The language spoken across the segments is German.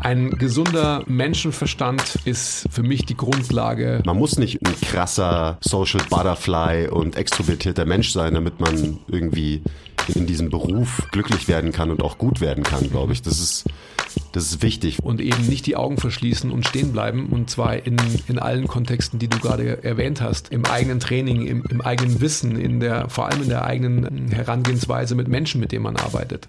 Ein gesunder Menschenverstand ist für mich die Grundlage. Man muss nicht ein krasser Social Butterfly und extrovertierter Mensch sein, damit man irgendwie in diesem Beruf glücklich werden kann und auch gut werden kann, glaube ich. Das ist, das ist wichtig. Und eben nicht die Augen verschließen und stehen bleiben. Und zwar in, in allen Kontexten, die du gerade erwähnt hast. Im eigenen Training, im, im eigenen Wissen, in der, vor allem in der eigenen Herangehensweise mit Menschen, mit denen man arbeitet.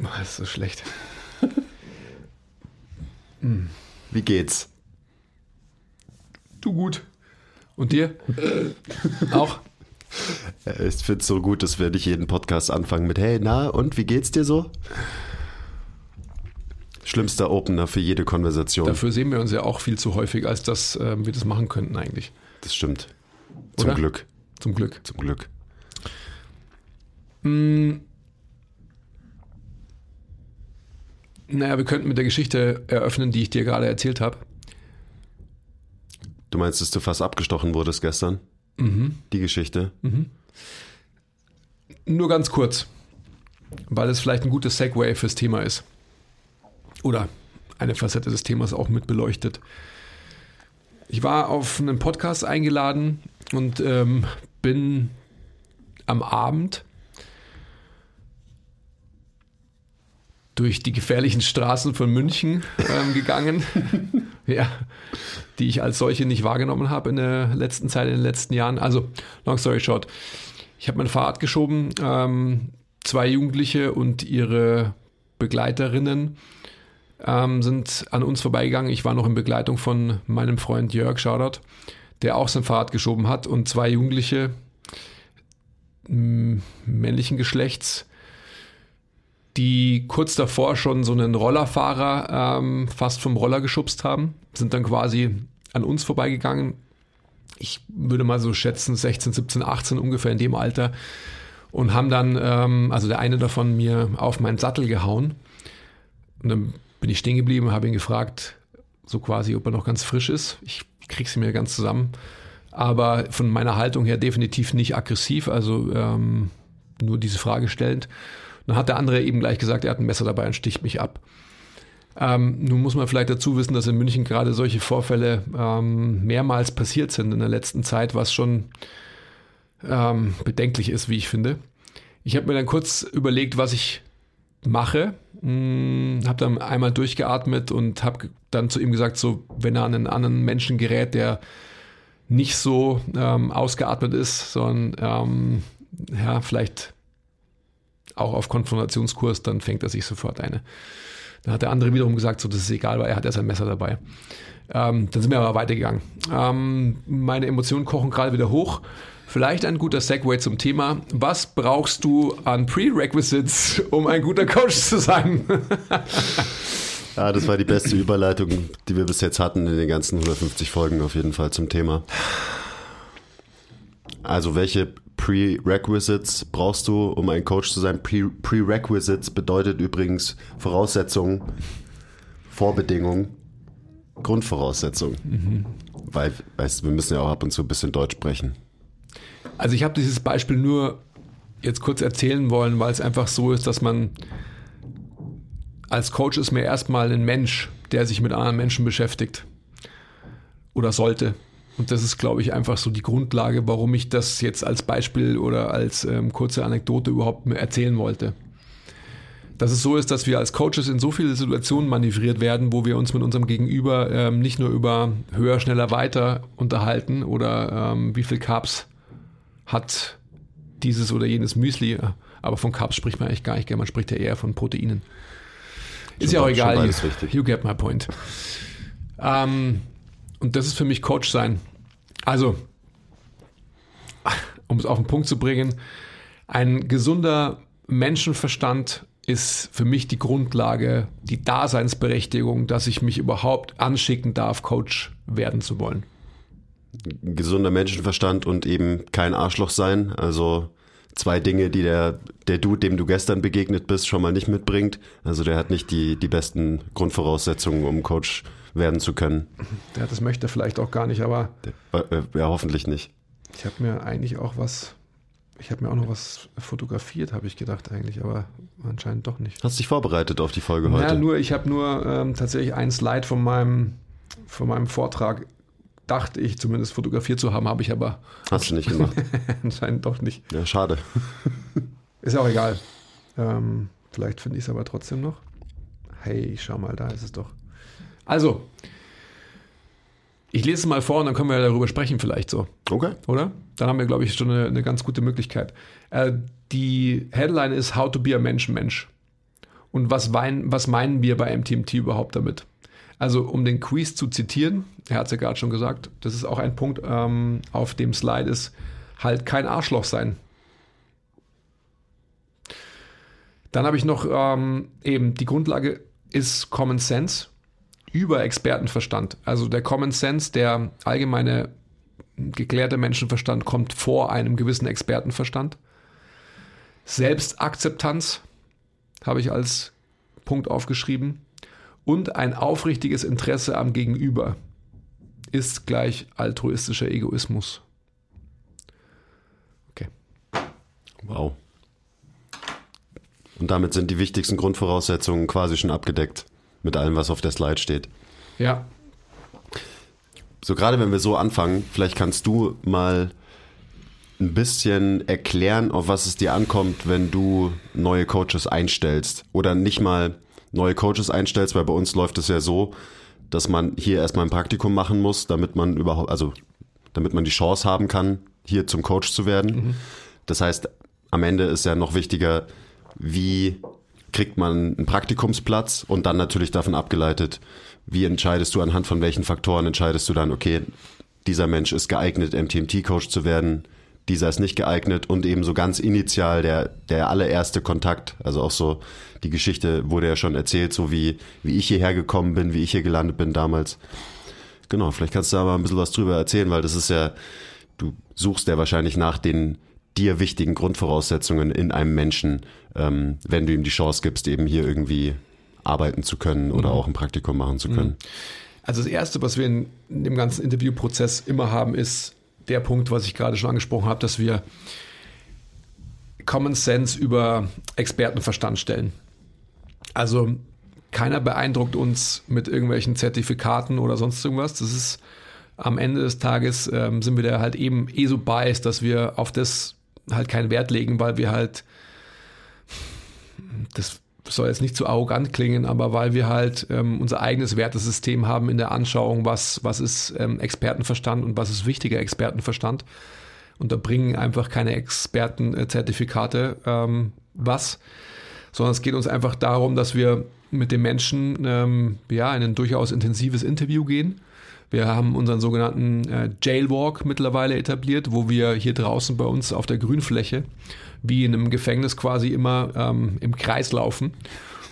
Das ist so schlecht. Wie geht's? Du gut. Und dir? Auch? Äh, Ich finde es so gut, dass wir nicht jeden Podcast anfangen mit Hey, na, und wie geht's dir so? Schlimmster Opener für jede Konversation. Dafür sehen wir uns ja auch viel zu häufig, als dass ähm, wir das machen könnten eigentlich. Das stimmt. Zum Oder? Glück. Zum Glück. Zum Glück. Naja, wir könnten mit der Geschichte eröffnen, die ich dir gerade erzählt habe. Du meinst, dass du fast abgestochen wurdest gestern? Mhm. Die Geschichte. Nur ganz kurz, weil es vielleicht ein gutes Segway fürs Thema ist. Oder eine Facette des Themas auch mit beleuchtet. Ich war auf einen Podcast eingeladen und ähm, bin am Abend durch die gefährlichen Straßen von München ähm, gegangen, ja, die ich als solche nicht wahrgenommen habe in der letzten Zeit, in den letzten Jahren. Also, long story short, ich habe mein Fahrrad geschoben, ähm, zwei Jugendliche und ihre Begleiterinnen ähm, sind an uns vorbeigegangen. Ich war noch in Begleitung von meinem Freund Jörg Schaudert, der auch sein Fahrrad geschoben hat und zwei Jugendliche männlichen Geschlechts, die kurz davor schon so einen Rollerfahrer ähm, fast vom Roller geschubst haben, sind dann quasi an uns vorbeigegangen. Ich würde mal so schätzen, 16, 17, 18 ungefähr in dem Alter. Und haben dann, ähm, also der eine davon mir auf meinen Sattel gehauen. Und dann bin ich stehen geblieben, habe ihn gefragt, so quasi, ob er noch ganz frisch ist. Ich krieg sie mir ganz zusammen. Aber von meiner Haltung her definitiv nicht aggressiv, also ähm, nur diese Frage stellend. Dann hat der andere eben gleich gesagt, er hat ein Messer dabei und sticht mich ab. Ähm, nun muss man vielleicht dazu wissen, dass in München gerade solche Vorfälle ähm, mehrmals passiert sind in der letzten Zeit, was schon ähm, bedenklich ist, wie ich finde. Ich habe mir dann kurz überlegt, was ich mache, hm, habe dann einmal durchgeatmet und habe dann zu ihm gesagt, so wenn er an einen anderen Menschen gerät, der nicht so ähm, ausgeatmet ist, sondern ähm, ja, vielleicht auch auf Konfrontationskurs, dann fängt er sich sofort eine. Dann hat der andere wiederum gesagt, so das ist egal, weil er hat ja sein Messer dabei. Ähm, dann sind wir aber weitergegangen. Ähm, meine Emotionen kochen gerade wieder hoch. Vielleicht ein guter Segway zum Thema. Was brauchst du an Prerequisites, um ein guter Coach zu sein? Ja, das war die beste Überleitung, die wir bis jetzt hatten in den ganzen 150 Folgen auf jeden Fall zum Thema. Also welche Prerequisites brauchst du, um ein Coach zu sein? Pre Prerequisites bedeutet übrigens Voraussetzungen, Vorbedingungen, Grundvoraussetzungen. Weil, weißt du, wir müssen ja auch ab und zu ein bisschen Deutsch sprechen. Also ich habe dieses Beispiel nur jetzt kurz erzählen wollen, weil es einfach so ist, dass man als Coach ist mir erstmal ein Mensch, der sich mit anderen Menschen beschäftigt oder sollte. Und das ist, glaube ich, einfach so die Grundlage, warum ich das jetzt als Beispiel oder als ähm, kurze Anekdote überhaupt erzählen wollte. Dass es so ist, dass wir als Coaches in so viele Situationen manövriert werden, wo wir uns mit unserem Gegenüber ähm, nicht nur über höher, schneller, weiter unterhalten oder ähm, wie viel Carbs hat dieses oder jenes Müsli. Aber von Carbs spricht man eigentlich gar nicht gerne, man spricht ja eher von Proteinen. Ist Schon ja auch egal. You, you get my point. Ähm, und das ist für mich Coach sein. Also, um es auf den Punkt zu bringen, ein gesunder Menschenverstand ist für mich die Grundlage, die Daseinsberechtigung, dass ich mich überhaupt anschicken darf, Coach werden zu wollen. Gesunder Menschenverstand und eben kein Arschloch sein. Also zwei Dinge, die der, der Dude, dem du gestern begegnet bist, schon mal nicht mitbringt. Also der hat nicht die, die besten Grundvoraussetzungen, um Coach werden zu können. Ja, das möchte er vielleicht auch gar nicht, aber Der, äh, ja, hoffentlich nicht. ich habe mir eigentlich auch was, ich habe mir auch noch was fotografiert, habe ich gedacht eigentlich, aber anscheinend doch nicht. Hast dich vorbereitet auf die Folge heute? Ja, nur, ich habe nur ähm, tatsächlich ein Slide von meinem, von meinem Vortrag, dachte ich zumindest fotografiert zu haben, habe ich aber Hast du nicht gemacht. anscheinend doch nicht. Ja, schade. Ist auch egal. Ähm, vielleicht finde ich es aber trotzdem noch. Hey, schau mal, da ist es doch. Also, ich lese es mal vor und dann können wir darüber sprechen vielleicht so, Okay. oder? Dann haben wir, glaube ich, schon eine, eine ganz gute Möglichkeit. Äh, die Headline ist How to be a Mensch-Mensch. Und was, wein, was meinen wir bei MTMT überhaupt damit? Also, um den Quiz zu zitieren, er hat es ja gerade schon gesagt, das ist auch ein Punkt ähm, auf dem Slide, ist halt kein Arschloch sein. Dann habe ich noch ähm, eben die Grundlage ist Common Sense über Expertenverstand. Also der Common Sense, der allgemeine geklärte Menschenverstand kommt vor einem gewissen Expertenverstand. Selbstakzeptanz habe ich als Punkt aufgeschrieben. Und ein aufrichtiges Interesse am Gegenüber ist gleich altruistischer Egoismus. Okay. Wow. Und damit sind die wichtigsten Grundvoraussetzungen quasi schon abgedeckt mit allem, was auf der Slide steht. Ja, So gerade wenn wir so anfangen, vielleicht kannst du mal ein bisschen erklären, auf was es dir ankommt, wenn du neue Coaches einstellst oder nicht mal neue Coaches einstellst, weil bei uns läuft es ja so, dass man hier erstmal ein Praktikum machen muss, damit man überhaupt, also damit man die Chance haben kann, hier zum Coach zu werden. Das heißt, am Ende ist ja noch wichtiger, wie kriegt man einen Praktikumsplatz und dann natürlich davon abgeleitet, wie entscheidest du anhand von welchen Faktoren entscheidest du dann, okay, dieser Mensch ist geeignet, MTMT-Coach zu werden, dieser ist nicht geeignet und eben so ganz initial der, der allererste Kontakt, also auch so die Geschichte wurde ja schon erzählt, so wie, wie ich hierher gekommen bin, wie ich hier gelandet bin damals. Genau, vielleicht kannst du da mal ein bisschen was drüber erzählen, weil das ist ja, du suchst ja wahrscheinlich nach den dir wichtigen Grundvoraussetzungen in einem Menschen, ähm, wenn du ihm die Chance gibst, eben hier irgendwie arbeiten zu können oder auch ein Praktikum machen zu können. Also das Erste, was wir in, in dem ganzen Interviewprozess immer haben, ist der Punkt, was ich gerade schon angesprochen habe, dass wir Common Sense über Expertenverstand stellen. Also keiner beeindruckt uns mit irgendwelchen Zertifikaten oder sonst irgendwas. Das ist am Ende des Tages ähm, sind wir da halt eben eh so biased, dass wir auf das halt keinen Wert legen, weil wir halt das soll jetzt nicht zu arrogant klingen, aber weil wir halt ähm, unser eigenes Wertesystem haben in der Anschauung, was, was ist ähm, Expertenverstand und was ist wichtiger Expertenverstand. Und da bringen einfach keine Expertenzertifikate ähm, was, sondern es geht uns einfach darum, dass wir mit dem Menschen ähm, ja, in ein durchaus intensives Interview gehen. Wir haben unseren sogenannten äh, Jailwalk mittlerweile etabliert, wo wir hier draußen bei uns auf der Grünfläche wie in einem Gefängnis quasi immer ähm, im Kreis laufen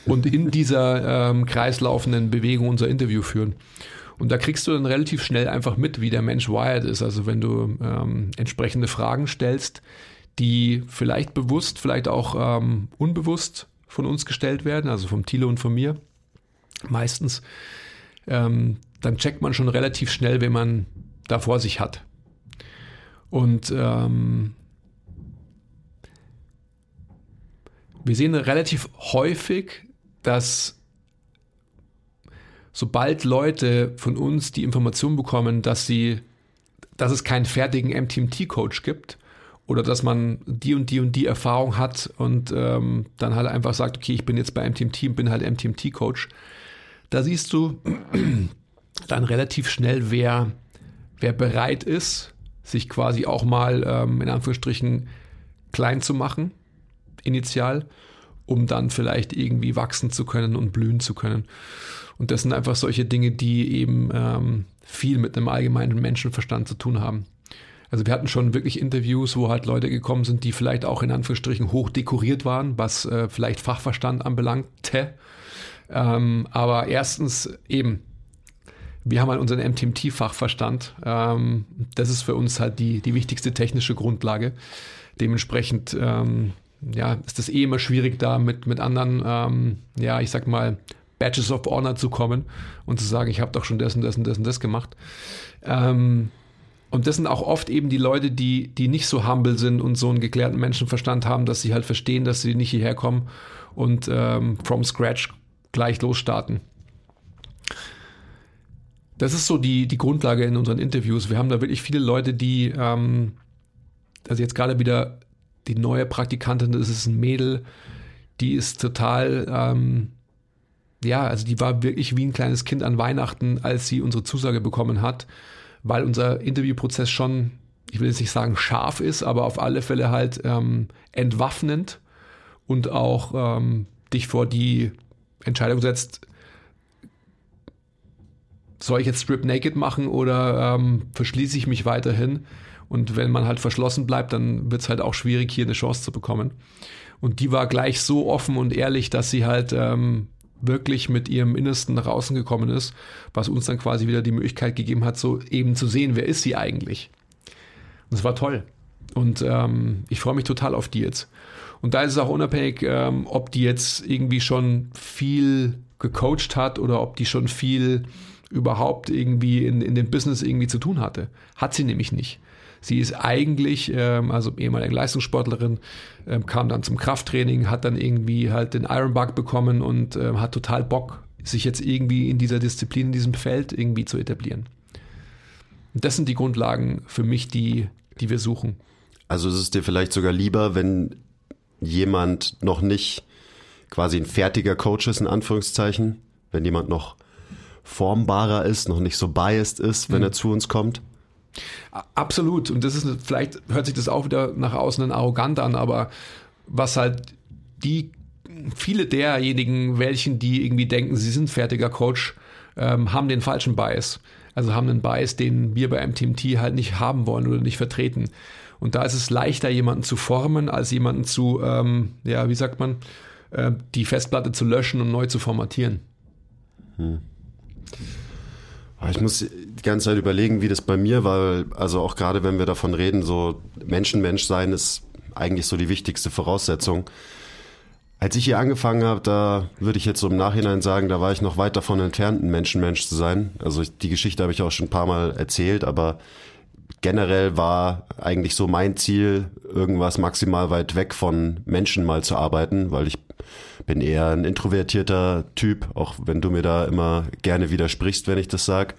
und in dieser ähm, kreislaufenden Bewegung unser Interview führen. Und da kriegst du dann relativ schnell einfach mit, wie der Mensch wired ist. Also wenn du ähm, entsprechende Fragen stellst, die vielleicht bewusst, vielleicht auch ähm, unbewusst von uns gestellt werden, also vom Thilo und von mir meistens, ähm, dann checkt man schon relativ schnell, wen man da vor sich hat. Und ähm, wir sehen relativ häufig, dass sobald Leute von uns die Information bekommen, dass sie, dass es keinen fertigen MTMT-Coach gibt oder dass man die und die und die Erfahrung hat und ähm, dann halt einfach sagt, okay, ich bin jetzt bei MTMT und bin halt MTMT-Coach, da siehst du dann relativ schnell, wer, wer bereit ist, sich quasi auch mal ähm, in Anführungsstrichen klein zu machen initial, um dann vielleicht irgendwie wachsen zu können und blühen zu können. Und das sind einfach solche Dinge, die eben ähm, viel mit einem allgemeinen Menschenverstand zu tun haben. Also wir hatten schon wirklich Interviews, wo halt Leute gekommen sind, die vielleicht auch in Anführungsstrichen hoch dekoriert waren, was äh, vielleicht Fachverstand anbelangte. Ähm, aber erstens eben, wir haben halt unseren MTMT-Fachverstand. Ähm, das ist für uns halt die, die wichtigste technische Grundlage. Dementsprechend ähm, ja, ist das eh immer schwierig, da mit, mit anderen, ähm, ja, ich sag mal, Badges of Honor zu kommen und zu sagen, ich habe doch schon das und das und das und das gemacht. Ähm, und das sind auch oft eben die Leute, die, die nicht so humble sind und so einen geklärten Menschenverstand haben, dass sie halt verstehen, dass sie nicht hierher kommen und ähm, from scratch gleich losstarten. Das ist so die, die Grundlage in unseren Interviews. Wir haben da wirklich viele Leute, die, ähm, also jetzt gerade wieder die neue Praktikantin, das ist ein Mädel, die ist total, ähm, ja, also die war wirklich wie ein kleines Kind an Weihnachten, als sie unsere Zusage bekommen hat, weil unser Interviewprozess schon, ich will jetzt nicht sagen scharf ist, aber auf alle Fälle halt ähm, entwaffnend und auch ähm, dich vor die Entscheidung setzt, soll ich jetzt Strip Naked machen oder ähm, verschließe ich mich weiterhin? Und wenn man halt verschlossen bleibt, dann wird es halt auch schwierig, hier eine Chance zu bekommen. Und die war gleich so offen und ehrlich, dass sie halt ähm, wirklich mit ihrem Innersten nach außen gekommen ist, was uns dann quasi wieder die Möglichkeit gegeben hat, so eben zu sehen, wer ist sie eigentlich. Und es war toll. Und ähm, ich freue mich total auf die jetzt. Und da ist es auch unabhängig, ähm, ob die jetzt irgendwie schon viel gecoacht hat oder ob die schon viel überhaupt irgendwie in, in dem Business irgendwie zu tun hatte. Hat sie nämlich nicht. Sie ist eigentlich, ähm, also ehemalige Leistungssportlerin, ähm, kam dann zum Krafttraining, hat dann irgendwie halt den Ironbug bekommen und ähm, hat total Bock, sich jetzt irgendwie in dieser Disziplin, in diesem Feld irgendwie zu etablieren. Und das sind die Grundlagen für mich, die, die wir suchen. Also ist es dir vielleicht sogar lieber, wenn jemand noch nicht quasi ein fertiger Coach ist, in Anführungszeichen, wenn jemand noch formbarer ist, noch nicht so biased ist, wenn mhm. er zu uns kommt? Absolut. Und das ist, vielleicht hört sich das auch wieder nach außen dann arrogant an, aber was halt die, viele derjenigen, welchen, die irgendwie denken, sie sind fertiger Coach, ähm, haben den falschen Bias. Also haben einen Bias, den wir bei MTMT halt nicht haben wollen oder nicht vertreten. Und da ist es leichter, jemanden zu formen, als jemanden zu, ähm, ja, wie sagt man, äh, die Festplatte zu löschen und neu zu formatieren. Hm. Ich muss die ganze Zeit überlegen, wie das bei mir war. Also auch gerade wenn wir davon reden, so Menschenmensch sein ist eigentlich so die wichtigste Voraussetzung. Als ich hier angefangen habe, da würde ich jetzt so im Nachhinein sagen, da war ich noch weit davon entfernt, ein Menschenmensch zu sein. Also die Geschichte habe ich auch schon ein paar Mal erzählt, aber generell war eigentlich so mein Ziel, irgendwas maximal weit weg von Menschen mal zu arbeiten, weil ich bin eher ein introvertierter Typ, auch wenn du mir da immer gerne widersprichst, wenn ich das sag.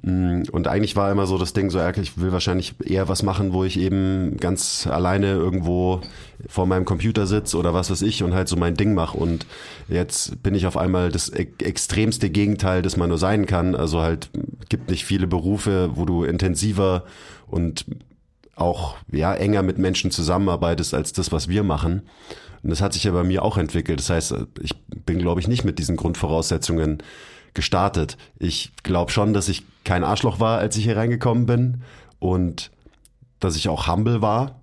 Mm, und eigentlich war immer so das Ding so, ich will wahrscheinlich eher was machen, wo ich eben ganz alleine irgendwo vor meinem Computer sitze oder was weiß ich und halt so mein Ding mache. Und jetzt bin ich auf einmal das extremste Gegenteil, das man nur sein kann. Also halt gibt nicht viele Berufe, wo du intensiver und auch ja enger mit Menschen zusammenarbeitest als das, was wir machen. Und das hat sich ja bei mir auch entwickelt. Das heißt, ich bin, glaube ich, nicht mit diesen Grundvoraussetzungen gestartet. Ich glaube schon, dass ich kein Arschloch war, als ich hier reingekommen bin und dass ich auch humble war.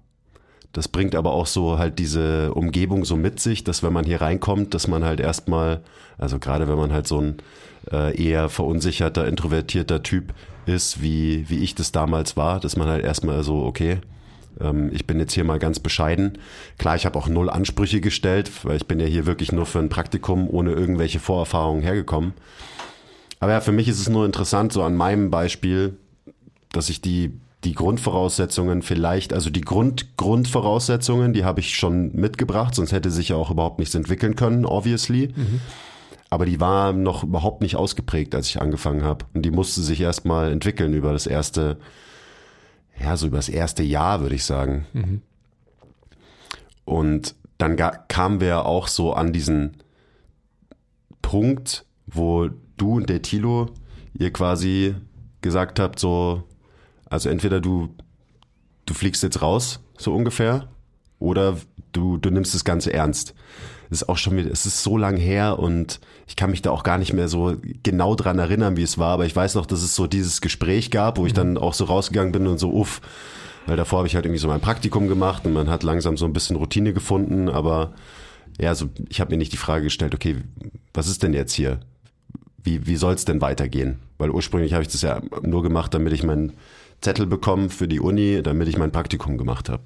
Das bringt aber auch so halt diese Umgebung so mit sich, dass wenn man hier reinkommt, dass man halt erstmal, also gerade wenn man halt so ein äh, eher verunsicherter, introvertierter Typ ist, wie, wie ich das damals war, dass man halt erstmal so, okay, ähm, ich bin jetzt hier mal ganz bescheiden. Klar, ich habe auch null Ansprüche gestellt, weil ich bin ja hier wirklich nur für ein Praktikum ohne irgendwelche Vorerfahrungen hergekommen. Aber ja, für mich ist es nur interessant, so an meinem Beispiel, dass ich die, die Grundvoraussetzungen vielleicht, also die Grund, Grundvoraussetzungen, die habe ich schon mitgebracht, sonst hätte sich ja auch überhaupt nichts entwickeln können, obviously. Mhm. Aber die war noch überhaupt nicht ausgeprägt, als ich angefangen habe. Und die musste sich erstmal entwickeln über das erste ja, so über das erste Jahr, würde ich sagen. Mhm. Und dann kamen wir auch so an diesen Punkt, wo du und der Tilo ihr quasi gesagt habt, so, also entweder du, du fliegst jetzt raus, so ungefähr, oder du, du nimmst das Ganze ernst. Das ist auch schon wieder, es ist so lang her und ich kann mich da auch gar nicht mehr so genau dran erinnern, wie es war, aber ich weiß noch, dass es so dieses Gespräch gab, wo ich dann auch so rausgegangen bin und so, uff, weil davor habe ich halt irgendwie so mein Praktikum gemacht und man hat langsam so ein bisschen Routine gefunden, aber ja, so, ich habe mir nicht die Frage gestellt, okay, was ist denn jetzt hier? Wie, wie soll es denn weitergehen? Weil ursprünglich habe ich das ja nur gemacht, damit ich meinen Zettel bekomme für die Uni, damit ich mein Praktikum gemacht habe.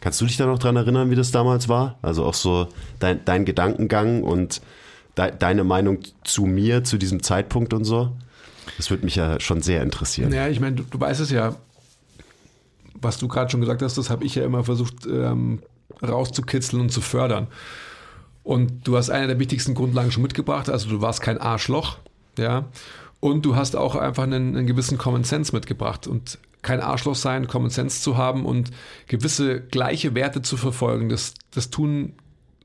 Kannst du dich da noch dran erinnern, wie das damals war? Also auch so dein, dein Gedankengang und de, deine Meinung zu mir zu diesem Zeitpunkt und so? Das würde mich ja schon sehr interessieren. Ja, ich meine, du, du weißt es ja, was du gerade schon gesagt hast, das habe ich ja immer versucht ähm, rauszukitzeln und zu fördern. Und du hast eine der wichtigsten Grundlagen schon mitgebracht, also du warst kein Arschloch, ja. Und du hast auch einfach einen, einen gewissen Common Sense mitgebracht. Und kein Arschloch sein, Common Sense zu haben und gewisse gleiche Werte zu verfolgen. Das, das tun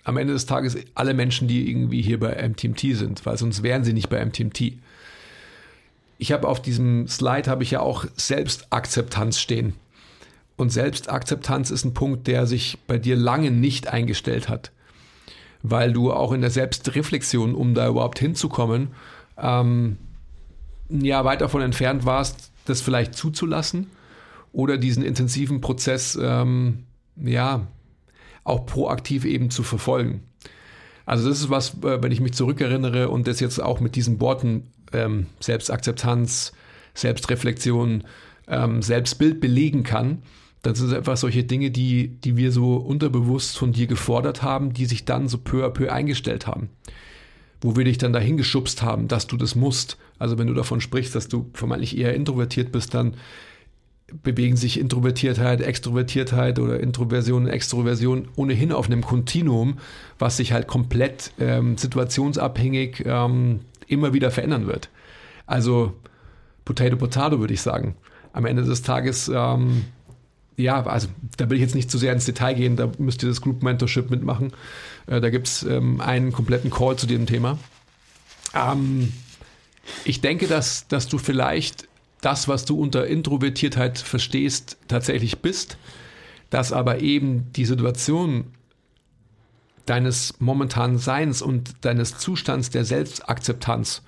am Ende des Tages alle Menschen, die irgendwie hier bei MTMT sind, weil sonst wären sie nicht bei MTMT. Ich habe auf diesem Slide habe ich ja auch Selbstakzeptanz stehen. Und Selbstakzeptanz ist ein Punkt, der sich bei dir lange nicht eingestellt hat, weil du auch in der Selbstreflexion, um da überhaupt hinzukommen, ähm, ja weit davon entfernt warst, das vielleicht zuzulassen oder diesen intensiven Prozess ähm, ja auch proaktiv eben zu verfolgen. Also das ist was, äh, wenn ich mich zurückerinnere und das jetzt auch mit diesen Worten ähm, Selbstakzeptanz, Selbstreflexion, ähm, Selbstbild belegen kann, dann sind einfach solche Dinge, die, die wir so unterbewusst von dir gefordert haben, die sich dann so peu à peu eingestellt haben wo wir dich dann dahin geschubst haben, dass du das musst. Also wenn du davon sprichst, dass du vermeintlich eher introvertiert bist, dann bewegen sich Introvertiertheit, Extrovertiertheit oder Introversion, Extroversion ohnehin auf einem Kontinuum, was sich halt komplett ähm, situationsabhängig ähm, immer wieder verändern wird. Also Potato Potato würde ich sagen. Am Ende des Tages ähm, ja, also da will ich jetzt nicht zu sehr ins Detail gehen, da müsst ihr das Group Mentorship mitmachen. Äh, da gibt es ähm, einen kompletten Call zu dem Thema. Ähm, ich denke, dass, dass du vielleicht das, was du unter Introvertiertheit verstehst, tatsächlich bist, dass aber eben die Situation deines momentanen Seins und deines Zustands der Selbstakzeptanz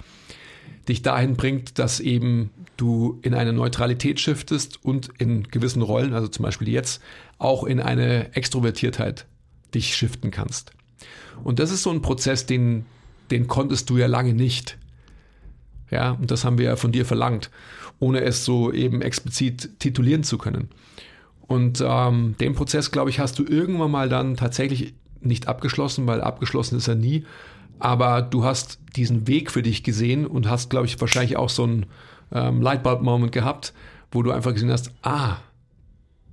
dich dahin bringt, dass eben du in eine Neutralität shiftest und in gewissen Rollen, also zum Beispiel jetzt, auch in eine Extrovertiertheit dich shiften kannst. Und das ist so ein Prozess, den, den konntest du ja lange nicht. Ja, und das haben wir ja von dir verlangt, ohne es so eben explizit titulieren zu können. Und ähm, den Prozess, glaube ich, hast du irgendwann mal dann tatsächlich nicht abgeschlossen, weil abgeschlossen ist er nie, aber du hast diesen Weg für dich gesehen und hast, glaube ich, wahrscheinlich auch so einen ähm, Lightbulb-Moment gehabt, wo du einfach gesehen hast, ah,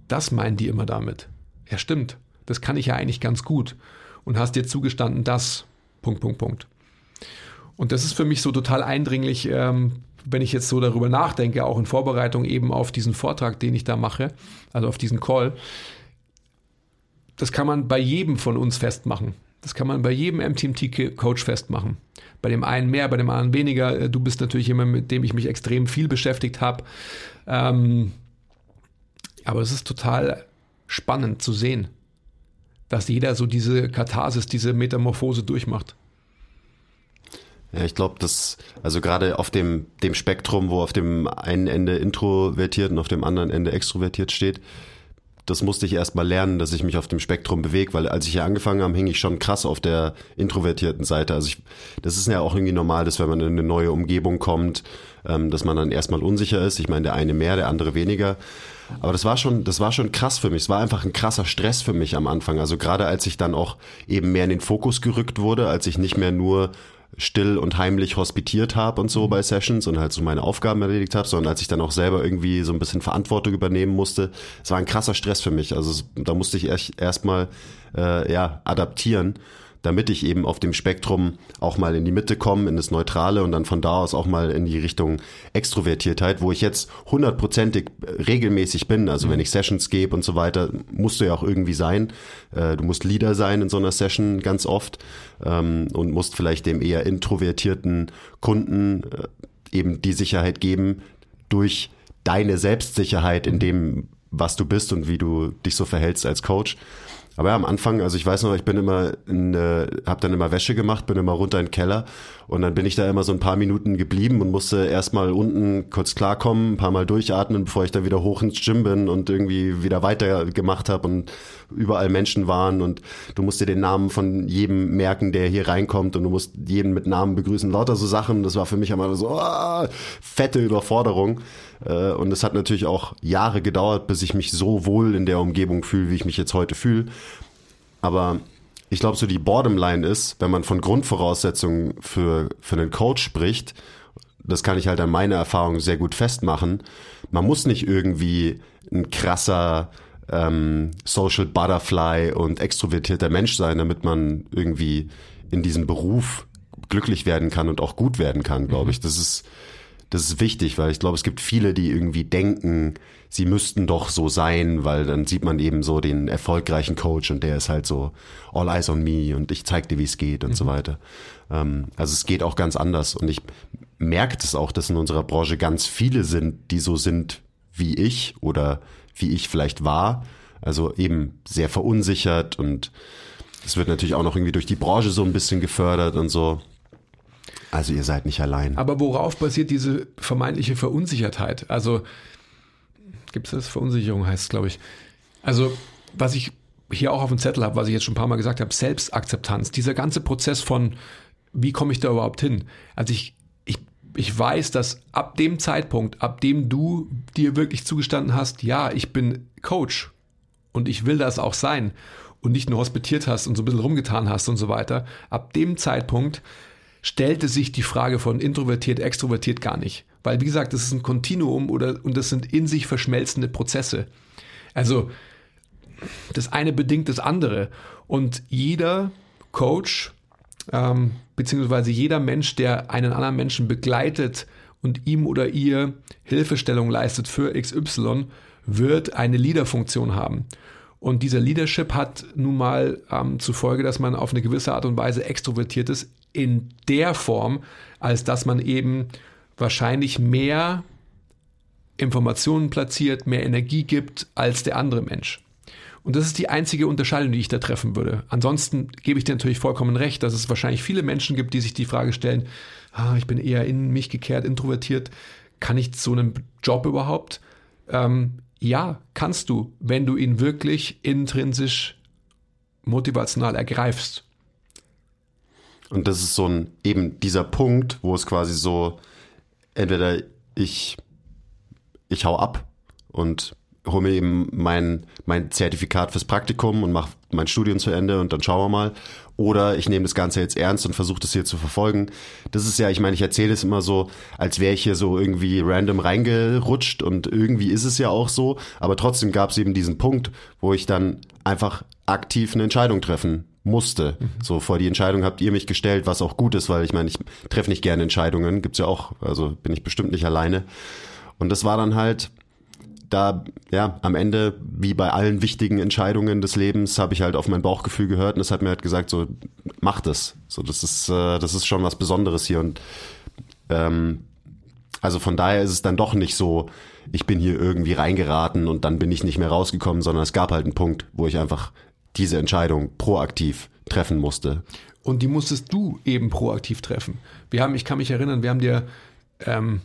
das meinen die immer damit. Ja, stimmt. Das kann ich ja eigentlich ganz gut. Und hast dir zugestanden, dass, Punkt, Punkt, Punkt. Und das ist für mich so total eindringlich, ähm, wenn ich jetzt so darüber nachdenke, auch in Vorbereitung eben auf diesen Vortrag, den ich da mache, also auf diesen Call. Das kann man bei jedem von uns festmachen. Das kann man bei jedem MTMT-Coach festmachen. Bei dem einen mehr, bei dem anderen weniger. Äh, du bist natürlich jemand, mit dem ich mich extrem viel beschäftigt habe. Ähm, aber es ist total spannend zu sehen, dass jeder so diese Katharsis, diese Metamorphose durchmacht. Ja, ich glaube, dass, also gerade auf dem, dem Spektrum, wo auf dem einen Ende introvertiert und auf dem anderen Ende extrovertiert steht, das musste ich erst mal lernen, dass ich mich auf dem Spektrum bewege, weil als ich hier angefangen habe, hing ich schon krass auf der introvertierten Seite. Also ich, das ist ja auch irgendwie normal, dass wenn man in eine neue Umgebung kommt, ähm, dass man dann erstmal unsicher ist. Ich meine, der eine mehr, der andere weniger. Aber das war schon, das war schon krass für mich. Es war einfach ein krasser Stress für mich am Anfang. Also gerade als ich dann auch eben mehr in den Fokus gerückt wurde, als ich nicht mehr nur still und heimlich hospitiert habe und so mhm. bei Sessions und halt so meine Aufgaben erledigt habe, sondern als ich dann auch selber irgendwie so ein bisschen Verantwortung übernehmen musste, es war ein krasser Stress für mich. Also da musste ich erst erstmal äh, ja adaptieren damit ich eben auf dem Spektrum auch mal in die Mitte komme, in das Neutrale und dann von da aus auch mal in die Richtung Extrovertiertheit, wo ich jetzt hundertprozentig regelmäßig bin. Also mhm. wenn ich Sessions gebe und so weiter, musst du ja auch irgendwie sein. Äh, du musst Leader sein in so einer Session ganz oft ähm, und musst vielleicht dem eher introvertierten Kunden äh, eben die Sicherheit geben durch deine Selbstsicherheit in dem, was du bist und wie du dich so verhältst als Coach. Aber ja, am Anfang, also ich weiß noch, ich bin immer, in, äh, hab dann immer Wäsche gemacht, bin immer runter in den Keller und dann bin ich da immer so ein paar Minuten geblieben und musste erstmal unten kurz klarkommen, ein paar Mal durchatmen, bevor ich dann wieder hoch ins Gym bin und irgendwie wieder weitergemacht habe und überall Menschen waren und du musst dir den Namen von jedem merken, der hier reinkommt und du musst jeden mit Namen begrüßen. Lauter so Sachen, das war für mich einmal so oh, fette Überforderung. Äh, und es hat natürlich auch Jahre gedauert, bis ich mich so wohl in der Umgebung fühle, wie ich mich jetzt heute fühle. Aber ich glaube, so die Bottomline ist, wenn man von Grundvoraussetzungen für, für einen Coach spricht, das kann ich halt an meiner Erfahrung sehr gut festmachen, man muss nicht irgendwie ein krasser ähm, Social Butterfly und extrovertierter Mensch sein, damit man irgendwie in diesem Beruf glücklich werden kann und auch gut werden kann, glaube mhm. ich. Das ist, das ist wichtig, weil ich glaube, es gibt viele, die irgendwie denken, sie müssten doch so sein, weil dann sieht man eben so den erfolgreichen Coach und der ist halt so all eyes on me und ich zeig dir, wie es geht und mhm. so weiter. Ähm, also es geht auch ganz anders und ich merke das auch, dass in unserer Branche ganz viele sind, die so sind wie ich oder wie ich vielleicht war. Also eben sehr verunsichert und es wird natürlich auch noch irgendwie durch die Branche so ein bisschen gefördert und so. Also ihr seid nicht allein. Aber worauf basiert diese vermeintliche Verunsichertheit? Also gibt es das? Verunsicherung heißt es, glaube ich. Also was ich hier auch auf dem Zettel habe, was ich jetzt schon ein paar Mal gesagt habe, Selbstakzeptanz. Dieser ganze Prozess von, wie komme ich da überhaupt hin? Also ich, ich, ich weiß, dass ab dem Zeitpunkt, ab dem du dir wirklich zugestanden hast, ja, ich bin Coach und ich will das auch sein und nicht nur hospitiert hast und so ein bisschen rumgetan hast und so weiter, ab dem Zeitpunkt stellte sich die Frage von introvertiert, extrovertiert gar nicht. Weil, wie gesagt, das ist ein Kontinuum oder, und das sind in sich verschmelzende Prozesse. Also, das eine bedingt das andere. Und jeder Coach, ähm, beziehungsweise jeder Mensch, der einen anderen Menschen begleitet und ihm oder ihr Hilfestellung leistet für XY, wird eine Leader-Funktion haben. Und dieser Leadership hat nun mal ähm, zur Folge, dass man auf eine gewisse Art und Weise extrovertiert ist, in der Form, als dass man eben wahrscheinlich mehr Informationen platziert, mehr Energie gibt als der andere Mensch. Und das ist die einzige Unterscheidung, die ich da treffen würde. Ansonsten gebe ich dir natürlich vollkommen recht, dass es wahrscheinlich viele Menschen gibt, die sich die Frage stellen, ah, ich bin eher in mich gekehrt, introvertiert, kann ich so einen Job überhaupt? Ähm, ja, kannst du, wenn du ihn wirklich intrinsisch motivational ergreifst. Und das ist so ein, eben dieser Punkt, wo es quasi so, entweder ich, ich hau ab und hole mir eben mein, mein Zertifikat fürs Praktikum und mache mein Studium zu Ende und dann schauen wir mal. Oder ich nehme das Ganze jetzt ernst und versuche das hier zu verfolgen. Das ist ja, ich meine, ich erzähle es immer so, als wäre ich hier so irgendwie random reingerutscht und irgendwie ist es ja auch so. Aber trotzdem gab es eben diesen Punkt, wo ich dann einfach aktiv eine Entscheidung treffen musste. Mhm. So vor die Entscheidung habt ihr mich gestellt, was auch gut ist, weil ich meine, ich treffe nicht gerne Entscheidungen, gibt's ja auch, also bin ich bestimmt nicht alleine. Und das war dann halt da, ja, am Ende, wie bei allen wichtigen Entscheidungen des Lebens, habe ich halt auf mein Bauchgefühl gehört und das hat mir halt gesagt, so, mach das. So, das ist, äh, das ist schon was Besonderes hier und ähm, also von daher ist es dann doch nicht so, ich bin hier irgendwie reingeraten und dann bin ich nicht mehr rausgekommen, sondern es gab halt einen Punkt, wo ich einfach diese Entscheidung proaktiv treffen musste. Und die musstest du eben proaktiv treffen. Wir haben, ich kann mich erinnern, wir haben dir ähm,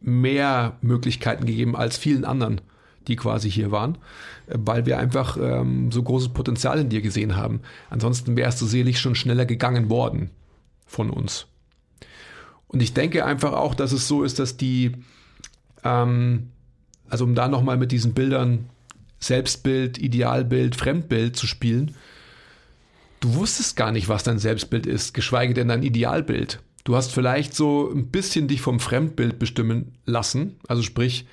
mehr Möglichkeiten gegeben als vielen anderen, die quasi hier waren, weil wir einfach ähm, so großes Potenzial in dir gesehen haben. Ansonsten wärst du selig schon schneller gegangen worden von uns. Und ich denke einfach auch, dass es so ist, dass die, ähm, also um da nochmal mit diesen Bildern Selbstbild, Idealbild, Fremdbild zu spielen. Du wusstest gar nicht, was dein Selbstbild ist, geschweige denn dein Idealbild. Du hast vielleicht so ein bisschen dich vom Fremdbild bestimmen lassen. Also sprich,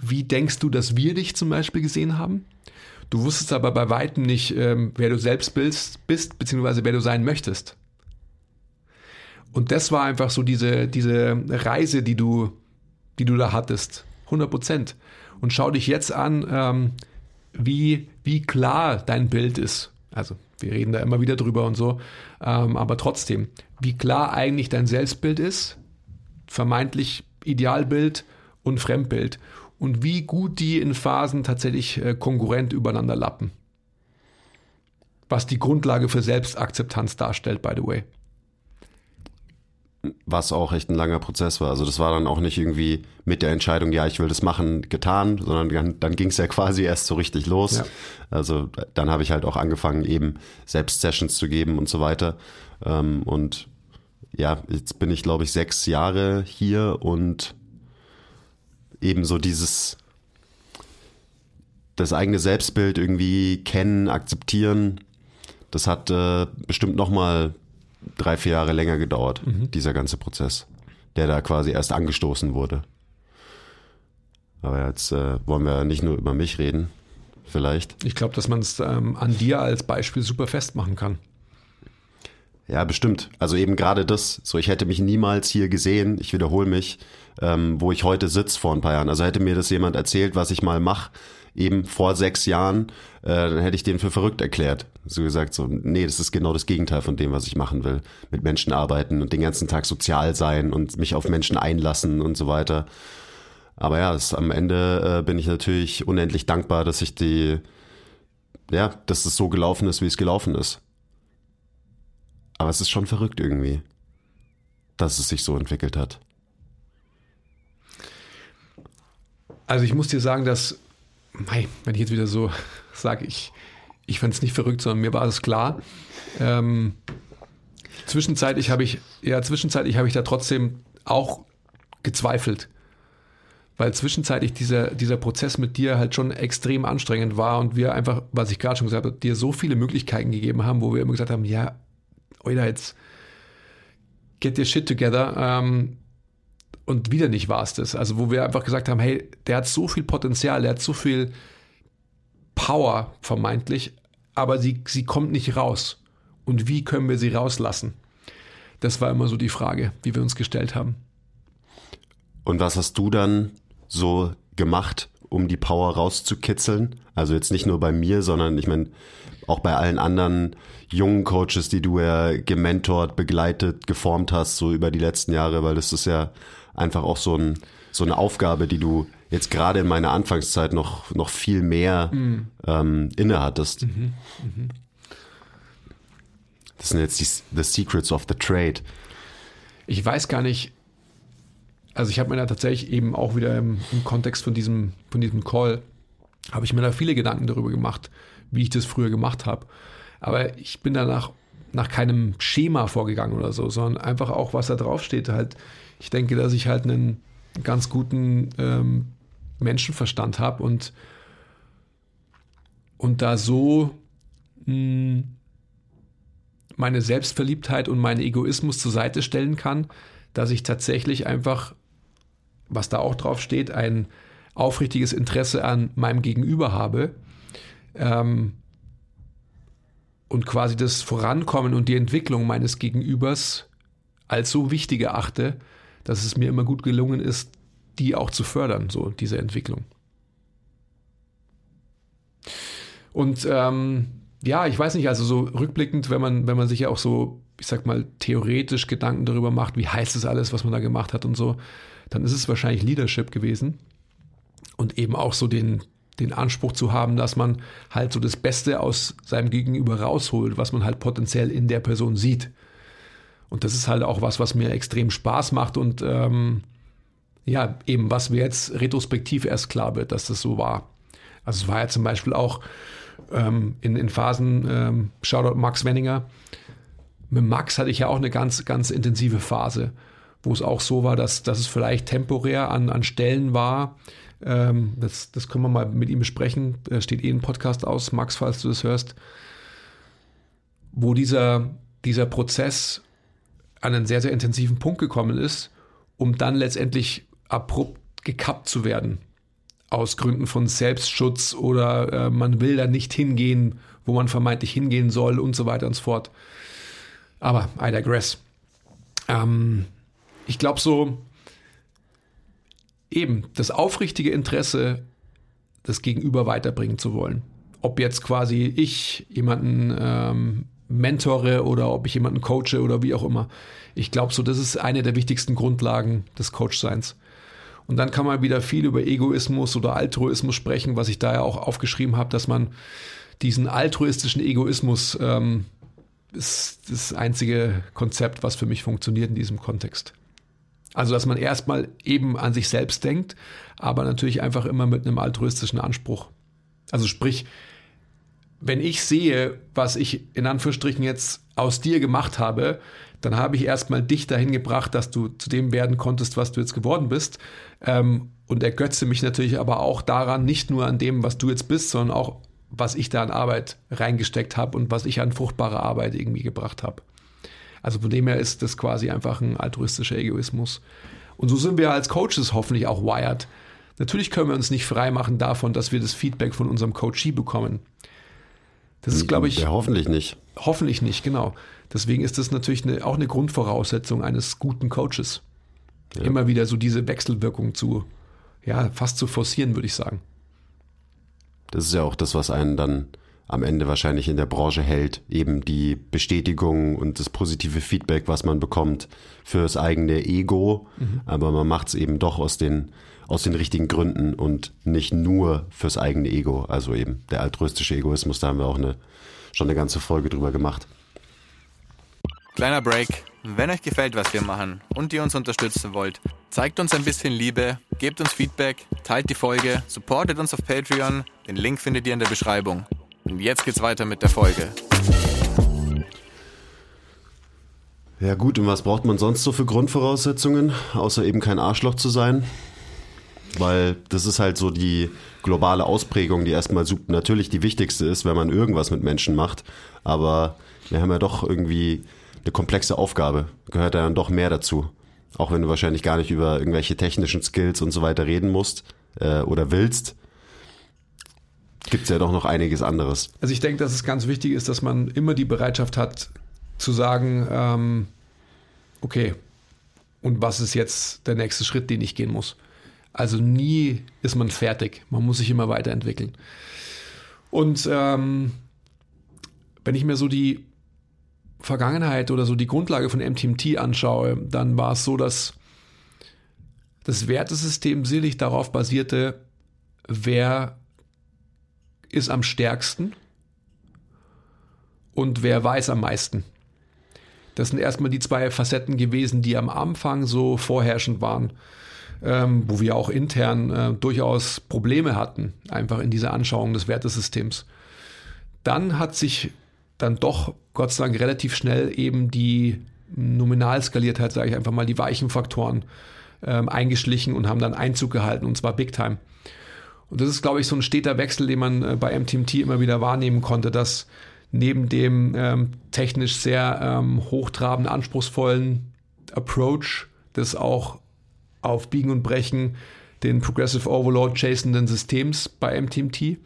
wie denkst du, dass wir dich zum Beispiel gesehen haben? Du wusstest aber bei weitem nicht, ähm, wer du selbst bist, bist, beziehungsweise wer du sein möchtest. Und das war einfach so diese, diese Reise, die du, die du da hattest. 100 Prozent und schau dich jetzt an, ähm, wie, wie klar dein Bild ist. Also wir reden da immer wieder drüber und so, ähm, aber trotzdem, wie klar eigentlich dein Selbstbild ist, vermeintlich Idealbild und Fremdbild und wie gut die in Phasen tatsächlich äh, konkurrent übereinander lappen. was die Grundlage für Selbstakzeptanz darstellt, by the way. Was auch echt ein langer Prozess war. Also das war dann auch nicht irgendwie mit der Entscheidung, ja, ich will das machen, getan, sondern dann, dann ging es ja quasi erst so richtig los. Ja. Also dann habe ich halt auch angefangen, eben selbst Sessions zu geben und so weiter. Ähm, und ja, jetzt bin ich, glaube ich, sechs Jahre hier und eben so dieses das eigene Selbstbild irgendwie kennen, akzeptieren, das hat äh, bestimmt noch mal drei, vier Jahre länger gedauert, mhm. dieser ganze Prozess, der da quasi erst angestoßen wurde. Aber jetzt äh, wollen wir nicht nur über mich reden, vielleicht. Ich glaube, dass man es ähm, an dir als Beispiel super festmachen kann. Ja, bestimmt. Also eben gerade das. So, ich hätte mich niemals hier gesehen. Ich wiederhole mich, ähm, wo ich heute sitze vor ein paar Jahren. Also hätte mir das jemand erzählt, was ich mal mache, eben vor sechs Jahren, äh, dann hätte ich den für verrückt erklärt. So gesagt, so, nee, das ist genau das Gegenteil von dem, was ich machen will. Mit Menschen arbeiten und den ganzen Tag sozial sein und mich auf Menschen einlassen und so weiter. Aber ja, das, am Ende äh, bin ich natürlich unendlich dankbar, dass ich die, ja, dass es so gelaufen ist, wie es gelaufen ist. Aber es ist schon verrückt irgendwie, dass es sich so entwickelt hat. Also ich muss dir sagen, dass mei, wenn ich jetzt wieder so sage, ich, ich fand es nicht verrückt, sondern mir war alles klar. Ähm, zwischenzeitlich habe ich, ja, zwischenzeitlich habe ich da trotzdem auch gezweifelt. Weil zwischenzeitlich dieser, dieser Prozess mit dir halt schon extrem anstrengend war und wir einfach, was ich gerade schon gesagt habe, dir so viele Möglichkeiten gegeben haben, wo wir immer gesagt haben, ja, oder jetzt get your shit together. Ähm, und wieder nicht war es das. Also wo wir einfach gesagt haben, hey, der hat so viel Potenzial, der hat so viel Power vermeintlich, aber sie, sie kommt nicht raus. Und wie können wir sie rauslassen? Das war immer so die Frage, die wir uns gestellt haben. Und was hast du dann so gemacht, um die Power rauszukitzeln? Also jetzt nicht nur bei mir, sondern ich meine auch bei allen anderen jungen Coaches, die du ja gementort, begleitet, geformt hast, so über die letzten Jahre, weil das ist ja einfach auch so, ein, so eine Aufgabe, die du jetzt gerade in meiner Anfangszeit noch, noch viel mehr mhm. ähm, innehattest. Mhm. Mhm. Das sind jetzt die the Secrets of the Trade. Ich weiß gar nicht, also ich habe mir da tatsächlich eben auch wieder im, im, Kontext von diesem, von diesem Call, habe ich mir da viele Gedanken darüber gemacht, wie ich das früher gemacht habe. Aber ich bin danach nach keinem Schema vorgegangen oder so, sondern einfach auch, was da draufsteht, halt ich denke, dass ich halt einen ganz guten ähm, Menschenverstand habe und, und da so mh, hm, meine Selbstverliebtheit und meinen Egoismus zur Seite stellen kann, dass ich tatsächlich einfach, was da auch drauf steht, ein aufrichtiges Interesse an meinem Gegenüber habe ähm, und quasi das Vorankommen und die Entwicklung meines Gegenübers als so wichtig erachte, dass es mir immer gut gelungen ist, die auch zu fördern, so diese Entwicklung. Und ähm, ja, ich weiß nicht, also so rückblickend, wenn man, wenn man sich ja auch so, ich sag mal, theoretisch Gedanken darüber macht, wie heißt es alles, was man da gemacht hat und so, dann ist es wahrscheinlich Leadership gewesen. Und eben auch so den, den Anspruch zu haben, dass man halt so das Beste aus seinem Gegenüber rausholt, was man halt potenziell in der Person sieht. Und das ist halt auch was, was mir extrem Spaß macht und ähm, ja, eben was mir jetzt retrospektiv erst klar wird, dass das so war. Also es war ja zum Beispiel auch ähm, in, in Phasen, ähm, Shoutout Max Wenninger, mit Max hatte ich ja auch eine ganz, ganz intensive Phase, wo es auch so war, dass, dass es vielleicht temporär an, an Stellen war. Ähm, das, das können wir mal mit ihm besprechen. Da steht eh ein Podcast aus, Max, falls du das hörst, wo dieser, dieser Prozess an einen sehr, sehr intensiven Punkt gekommen ist, um dann letztendlich abrupt gekappt zu werden. Aus Gründen von Selbstschutz oder äh, man will da nicht hingehen, wo man vermeintlich hingehen soll und so weiter und so fort. Aber I digress. Ähm, ich glaube so, eben das aufrichtige Interesse, das Gegenüber weiterbringen zu wollen. Ob jetzt quasi ich jemanden ähm, mentore oder ob ich jemanden coache oder wie auch immer. Ich glaube so, das ist eine der wichtigsten Grundlagen des Coachseins. Und dann kann man wieder viel über Egoismus oder Altruismus sprechen, was ich da ja auch aufgeschrieben habe, dass man diesen altruistischen Egoismus ähm, ist das einzige Konzept, was für mich funktioniert in diesem Kontext. Also, dass man erstmal eben an sich selbst denkt, aber natürlich einfach immer mit einem altruistischen Anspruch. Also sprich, wenn ich sehe, was ich in Anführungsstrichen jetzt aus dir gemacht habe, dann habe ich erstmal dich dahin gebracht, dass du zu dem werden konntest, was du jetzt geworden bist. Ähm, und ergötze mich natürlich aber auch daran, nicht nur an dem, was du jetzt bist, sondern auch, was ich da an Arbeit reingesteckt habe und was ich an fruchtbare Arbeit irgendwie gebracht habe. Also von dem her ist das quasi einfach ein altruistischer Egoismus. Und so sind wir als Coaches hoffentlich auch wired. Natürlich können wir uns nicht frei machen davon, dass wir das Feedback von unserem Coachee bekommen. Das ist, glaube ich. Ja, hoffentlich nicht. Hoffentlich nicht, genau. Deswegen ist das natürlich eine, auch eine Grundvoraussetzung eines guten Coaches. Ja. Immer wieder so diese Wechselwirkung zu, ja, fast zu forcieren, würde ich sagen. Das ist ja auch das, was einen dann am Ende wahrscheinlich in der Branche hält, eben die Bestätigung und das positive Feedback, was man bekommt fürs eigene Ego, mhm. aber man macht es eben doch aus den aus den richtigen Gründen und nicht nur fürs eigene Ego. Also eben der altruistische Egoismus, da haben wir auch eine, schon eine ganze Folge drüber gemacht. Kleiner Break. Wenn euch gefällt, was wir machen und ihr uns unterstützen wollt, zeigt uns ein bisschen Liebe, gebt uns Feedback, teilt die Folge, supportet uns auf Patreon. Den Link findet ihr in der Beschreibung. Und jetzt geht's weiter mit der Folge. Ja gut, und was braucht man sonst so für Grundvoraussetzungen, außer eben kein Arschloch zu sein? Weil das ist halt so die globale Ausprägung, die erstmal natürlich die wichtigste ist, wenn man irgendwas mit Menschen macht. Aber wir haben ja doch irgendwie eine komplexe Aufgabe, gehört ja dann doch mehr dazu. Auch wenn du wahrscheinlich gar nicht über irgendwelche technischen Skills und so weiter reden musst äh, oder willst, gibt es ja doch noch einiges anderes. Also ich denke, dass es ganz wichtig ist, dass man immer die Bereitschaft hat zu sagen, ähm, okay, und was ist jetzt der nächste Schritt, den ich gehen muss? Also nie ist man fertig. Man muss sich immer weiterentwickeln. Und ähm, wenn ich mir so die Vergangenheit oder so die Grundlage von MTMT anschaue, dann war es so, dass das Wertesystem sicherlich darauf basierte, wer ist am stärksten und wer weiß am meisten. Das sind erstmal die zwei Facetten gewesen, die am Anfang so vorherrschend waren ähm, wo wir auch intern äh, durchaus Probleme hatten, einfach in dieser Anschauung des Wertesystems. Dann hat sich dann doch Gott sei Dank relativ schnell eben die Nominalskaliertheit, sage ich einfach mal, die weichen Faktoren ähm, eingeschlichen und haben dann Einzug gehalten und zwar Big Time. Und das ist, glaube ich, so ein steter Wechsel, den man äh, bei MTMT immer wieder wahrnehmen konnte, dass neben dem ähm, technisch sehr ähm, hochtrabenden, anspruchsvollen Approach das auch auf Biegen und Brechen den Progressive Overload chasenden Systems bei MTMT.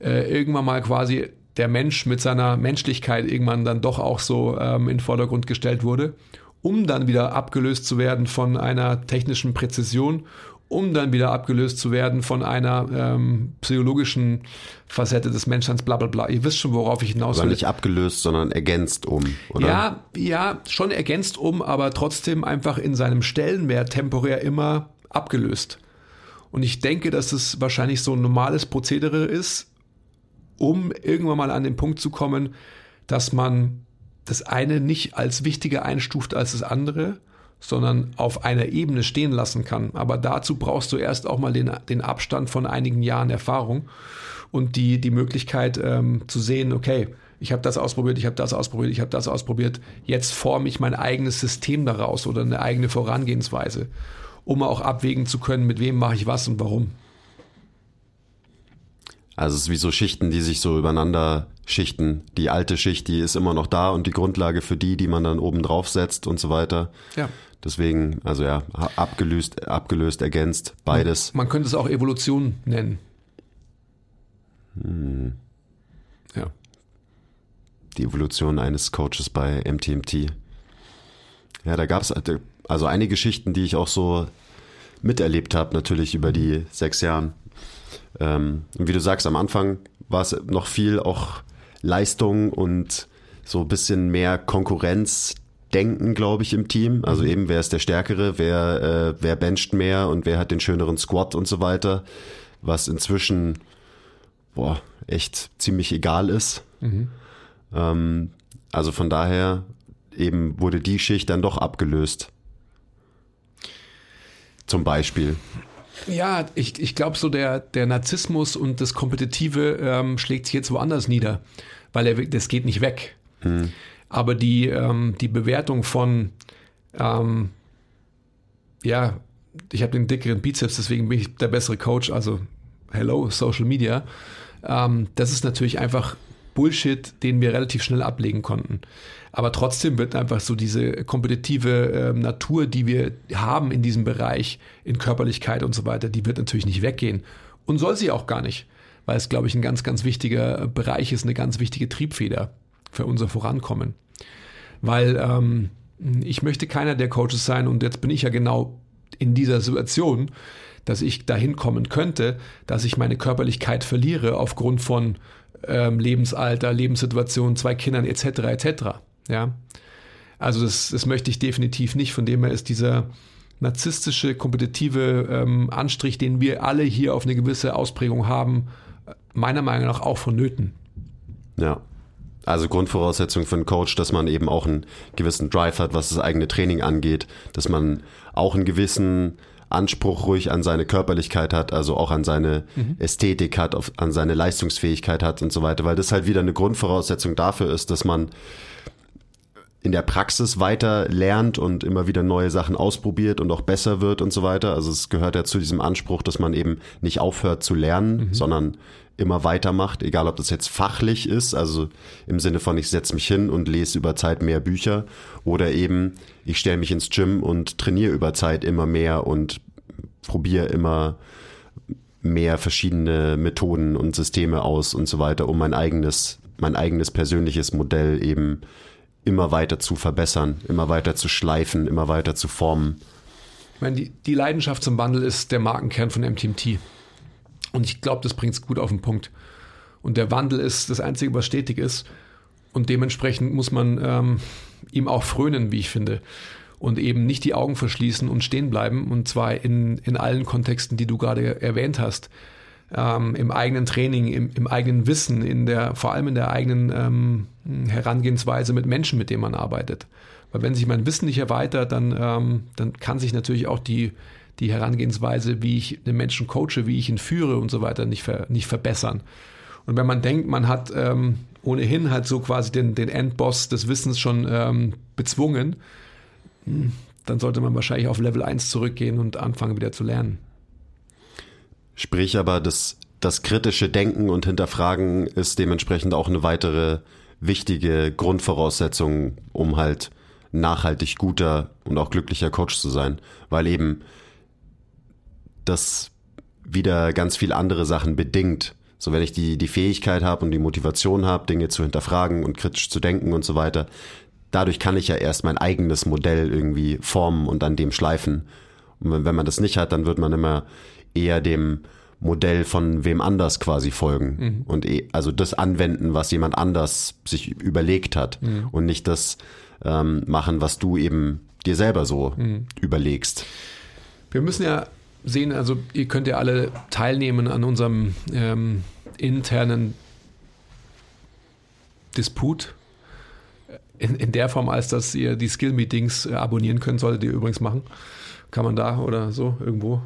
Äh, irgendwann mal quasi der Mensch mit seiner Menschlichkeit irgendwann dann doch auch so ähm, in den Vordergrund gestellt wurde, um dann wieder abgelöst zu werden von einer technischen Präzision um dann wieder abgelöst zu werden von einer ähm, psychologischen Facette des Menschseins, bla bla bla. Ihr wisst schon, worauf ich hinaus will. Aber nicht abgelöst, sondern ergänzt um, oder? Ja, ja, schon ergänzt um, aber trotzdem einfach in seinem Stellenwert temporär immer abgelöst. Und ich denke, dass es wahrscheinlich so ein normales Prozedere ist, um irgendwann mal an den Punkt zu kommen, dass man das eine nicht als wichtiger einstuft als das andere sondern auf einer Ebene stehen lassen kann. Aber dazu brauchst du erst auch mal den, den Abstand von einigen Jahren Erfahrung und die, die Möglichkeit ähm, zu sehen, okay, ich habe das ausprobiert, ich habe das ausprobiert, ich habe das ausprobiert, jetzt forme ich mein eigenes System daraus oder eine eigene Vorangehensweise, um auch abwägen zu können, mit wem mache ich was und warum. Also es ist wie so Schichten, die sich so übereinander schichten. Die alte Schicht, die ist immer noch da und die Grundlage für die, die man dann oben drauf setzt und so weiter. Ja. Deswegen, also ja, abgelöst, abgelöst, ergänzt, beides. Man könnte es auch Evolution nennen. Hm. Ja. Die Evolution eines Coaches bei MTMT. Ja, da gab es also einige Geschichten, die ich auch so miterlebt habe, natürlich über die sechs Jahren. Ähm, und wie du sagst, am Anfang war es noch viel auch Leistung und so ein bisschen mehr Konkurrenz, denken, glaube ich, im Team. Also eben, wer ist der Stärkere, wer, äh, wer bencht mehr und wer hat den schöneren Squat und so weiter. Was inzwischen boah, echt ziemlich egal ist. Mhm. Ähm, also von daher eben wurde die Schicht dann doch abgelöst. Zum Beispiel. Ja, ich, ich glaube so der, der Narzissmus und das Kompetitive ähm, schlägt sich jetzt woanders nieder, weil er, das geht nicht weg. Hm. Aber die, ähm, die Bewertung von, ähm, ja, ich habe den dickeren Bizeps, deswegen bin ich der bessere Coach, also hello, Social Media. Ähm, das ist natürlich einfach Bullshit, den wir relativ schnell ablegen konnten. Aber trotzdem wird einfach so diese kompetitive äh, Natur, die wir haben in diesem Bereich, in Körperlichkeit und so weiter, die wird natürlich nicht weggehen. Und soll sie auch gar nicht, weil es, glaube ich, ein ganz, ganz wichtiger Bereich ist, eine ganz wichtige Triebfeder für unser Vorankommen. Weil ähm, ich möchte keiner der Coaches sein und jetzt bin ich ja genau in dieser Situation, dass ich dahin kommen könnte, dass ich meine Körperlichkeit verliere aufgrund von ähm, Lebensalter, Lebenssituation, zwei Kindern etc. etc. Ja, also das, das möchte ich definitiv nicht. Von dem her ist dieser narzisstische, kompetitive ähm, Anstrich, den wir alle hier auf eine gewisse Ausprägung haben, meiner Meinung nach auch vonnöten. Ja. Also Grundvoraussetzung für einen Coach, dass man eben auch einen gewissen Drive hat, was das eigene Training angeht, dass man auch einen gewissen Anspruch ruhig an seine Körperlichkeit hat, also auch an seine mhm. Ästhetik hat, auf, an seine Leistungsfähigkeit hat und so weiter, weil das halt wieder eine Grundvoraussetzung dafür ist, dass man in der Praxis weiter lernt und immer wieder neue Sachen ausprobiert und auch besser wird und so weiter. Also es gehört ja zu diesem Anspruch, dass man eben nicht aufhört zu lernen, mhm. sondern immer weitermacht, egal ob das jetzt fachlich ist, also im Sinne von ich setze mich hin und lese über Zeit mehr Bücher oder eben ich stelle mich ins Gym und trainiere über Zeit immer mehr und probiere immer mehr verschiedene Methoden und Systeme aus und so weiter, um mein eigenes, mein eigenes persönliches Modell eben immer weiter zu verbessern, immer weiter zu schleifen, immer weiter zu formen. Ich meine, die, die Leidenschaft zum Wandel ist der Markenkern von MTMT. Und ich glaube, das bringt es gut auf den Punkt. Und der Wandel ist das Einzige, was stetig ist. Und dementsprechend muss man ähm, ihm auch frönen, wie ich finde. Und eben nicht die Augen verschließen und stehen bleiben. Und zwar in, in allen Kontexten, die du gerade erwähnt hast ähm, im eigenen Training, im, im, eigenen Wissen, in der, vor allem in der eigenen ähm, Herangehensweise mit Menschen, mit denen man arbeitet. Weil wenn sich mein Wissen nicht erweitert, dann, ähm, dann kann sich natürlich auch die, die Herangehensweise, wie ich den Menschen coache, wie ich ihn führe und so weiter, nicht, ver, nicht verbessern. Und wenn man denkt, man hat ähm, ohnehin halt so quasi den, den Endboss des Wissens schon ähm, bezwungen, hm, dann sollte man wahrscheinlich auf Level 1 zurückgehen und anfangen wieder zu lernen. Sprich aber, das, das kritische Denken und Hinterfragen ist dementsprechend auch eine weitere wichtige Grundvoraussetzung, um halt nachhaltig guter und auch glücklicher Coach zu sein, weil eben das wieder ganz viele andere Sachen bedingt. So wenn ich die, die Fähigkeit habe und die Motivation habe, Dinge zu hinterfragen und kritisch zu denken und so weiter, dadurch kann ich ja erst mein eigenes Modell irgendwie formen und an dem schleifen. Und wenn man das nicht hat, dann wird man immer eher dem Modell von wem anders quasi folgen mhm. und e also das anwenden, was jemand anders sich überlegt hat mhm. und nicht das ähm, machen, was du eben dir selber so mhm. überlegst. Wir müssen ja sehen, also ihr könnt ja alle teilnehmen an unserem ähm, internen Disput. In, in, der Form, als dass ihr die Skill-Meetings äh, abonnieren könnt, solltet ihr übrigens machen. Kann man da oder so irgendwo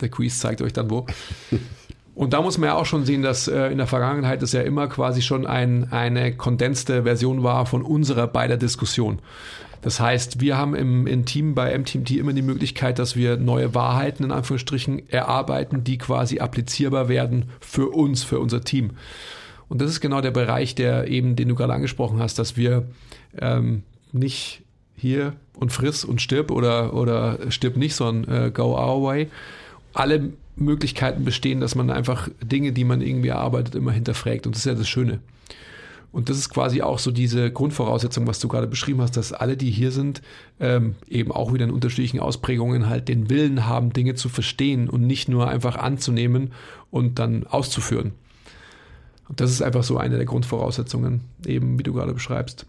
der Quiz zeigt euch dann wo. Und da muss man ja auch schon sehen, dass äh, in der Vergangenheit es ja immer quasi schon ein, eine kondenste Version war von unserer beider Diskussion. Das heißt, wir haben im, im Team bei MTMT immer die Möglichkeit, dass wir neue Wahrheiten in Anführungsstrichen erarbeiten, die quasi applizierbar werden für uns, für unser Team. Und das ist genau der Bereich, der eben, den du gerade angesprochen hast, dass wir ähm, nicht hier und friss und stirb oder, oder stirb nicht, sondern äh, go our way, alle Möglichkeiten bestehen, dass man einfach Dinge, die man irgendwie erarbeitet, immer hinterfragt. Und das ist ja das Schöne. Und das ist quasi auch so diese Grundvoraussetzung, was du gerade beschrieben hast, dass alle, die hier sind, ähm, eben auch wieder in unterschiedlichen Ausprägungen halt den Willen haben, Dinge zu verstehen und nicht nur einfach anzunehmen und dann auszuführen. Und das ist einfach so eine der Grundvoraussetzungen, eben wie du gerade beschreibst.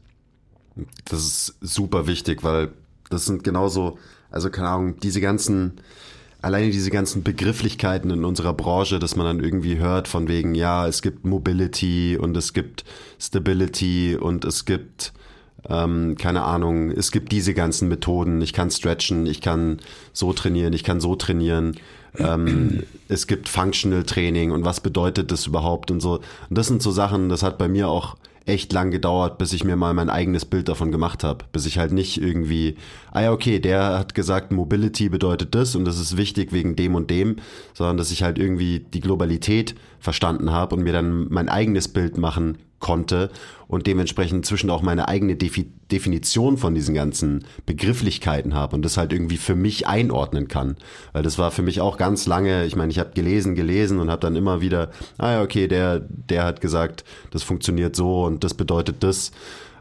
Das ist super wichtig, weil das sind genauso, also keine Ahnung, diese ganzen alleine diese ganzen Begrifflichkeiten in unserer Branche, dass man dann irgendwie hört von wegen, ja, es gibt Mobility und es gibt Stability und es gibt, ähm, keine Ahnung, es gibt diese ganzen Methoden. Ich kann stretchen, ich kann so trainieren, ich kann so trainieren. Ähm, es gibt Functional Training und was bedeutet das überhaupt und so. Und das sind so Sachen, das hat bei mir auch echt lang gedauert, bis ich mir mal mein eigenes Bild davon gemacht habe. Bis ich halt nicht irgendwie, ah ja, okay, der hat gesagt, Mobility bedeutet das und das ist wichtig wegen dem und dem, sondern dass ich halt irgendwie die Globalität verstanden habe und mir dann mein eigenes Bild machen konnte und dementsprechend zwischen auch meine eigene Defi Definition von diesen ganzen Begrifflichkeiten habe und das halt irgendwie für mich einordnen kann. Weil das war für mich auch ganz lange, ich meine, ich habe gelesen, gelesen und habe dann immer wieder, ah ja, okay, der, der hat gesagt, das funktioniert so und das bedeutet das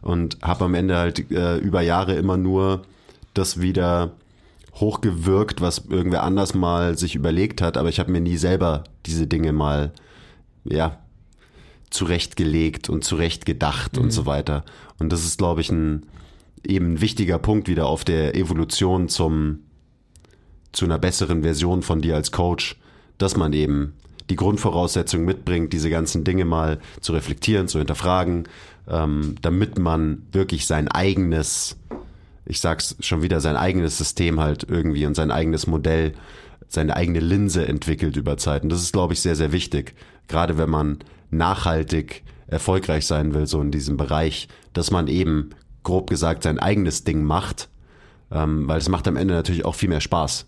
und habe am Ende halt äh, über Jahre immer nur das wieder hochgewirkt, was irgendwer anders mal sich überlegt hat, aber ich habe mir nie selber diese Dinge mal ja zurechtgelegt und zurechtgedacht mhm. und so weiter. Und das ist, glaube ich, ein eben ein wichtiger Punkt wieder auf der Evolution zum zu einer besseren Version von dir als Coach, dass man eben die Grundvoraussetzung mitbringt, diese ganzen Dinge mal zu reflektieren, zu hinterfragen, ähm, damit man wirklich sein eigenes, ich sag's schon wieder, sein eigenes System halt irgendwie und sein eigenes Modell, seine eigene Linse entwickelt über Zeit. Und das ist, glaube ich, sehr, sehr wichtig. Gerade wenn man nachhaltig erfolgreich sein will, so in diesem Bereich, dass man eben grob gesagt sein eigenes Ding macht, ähm, weil es macht am Ende natürlich auch viel mehr Spaß.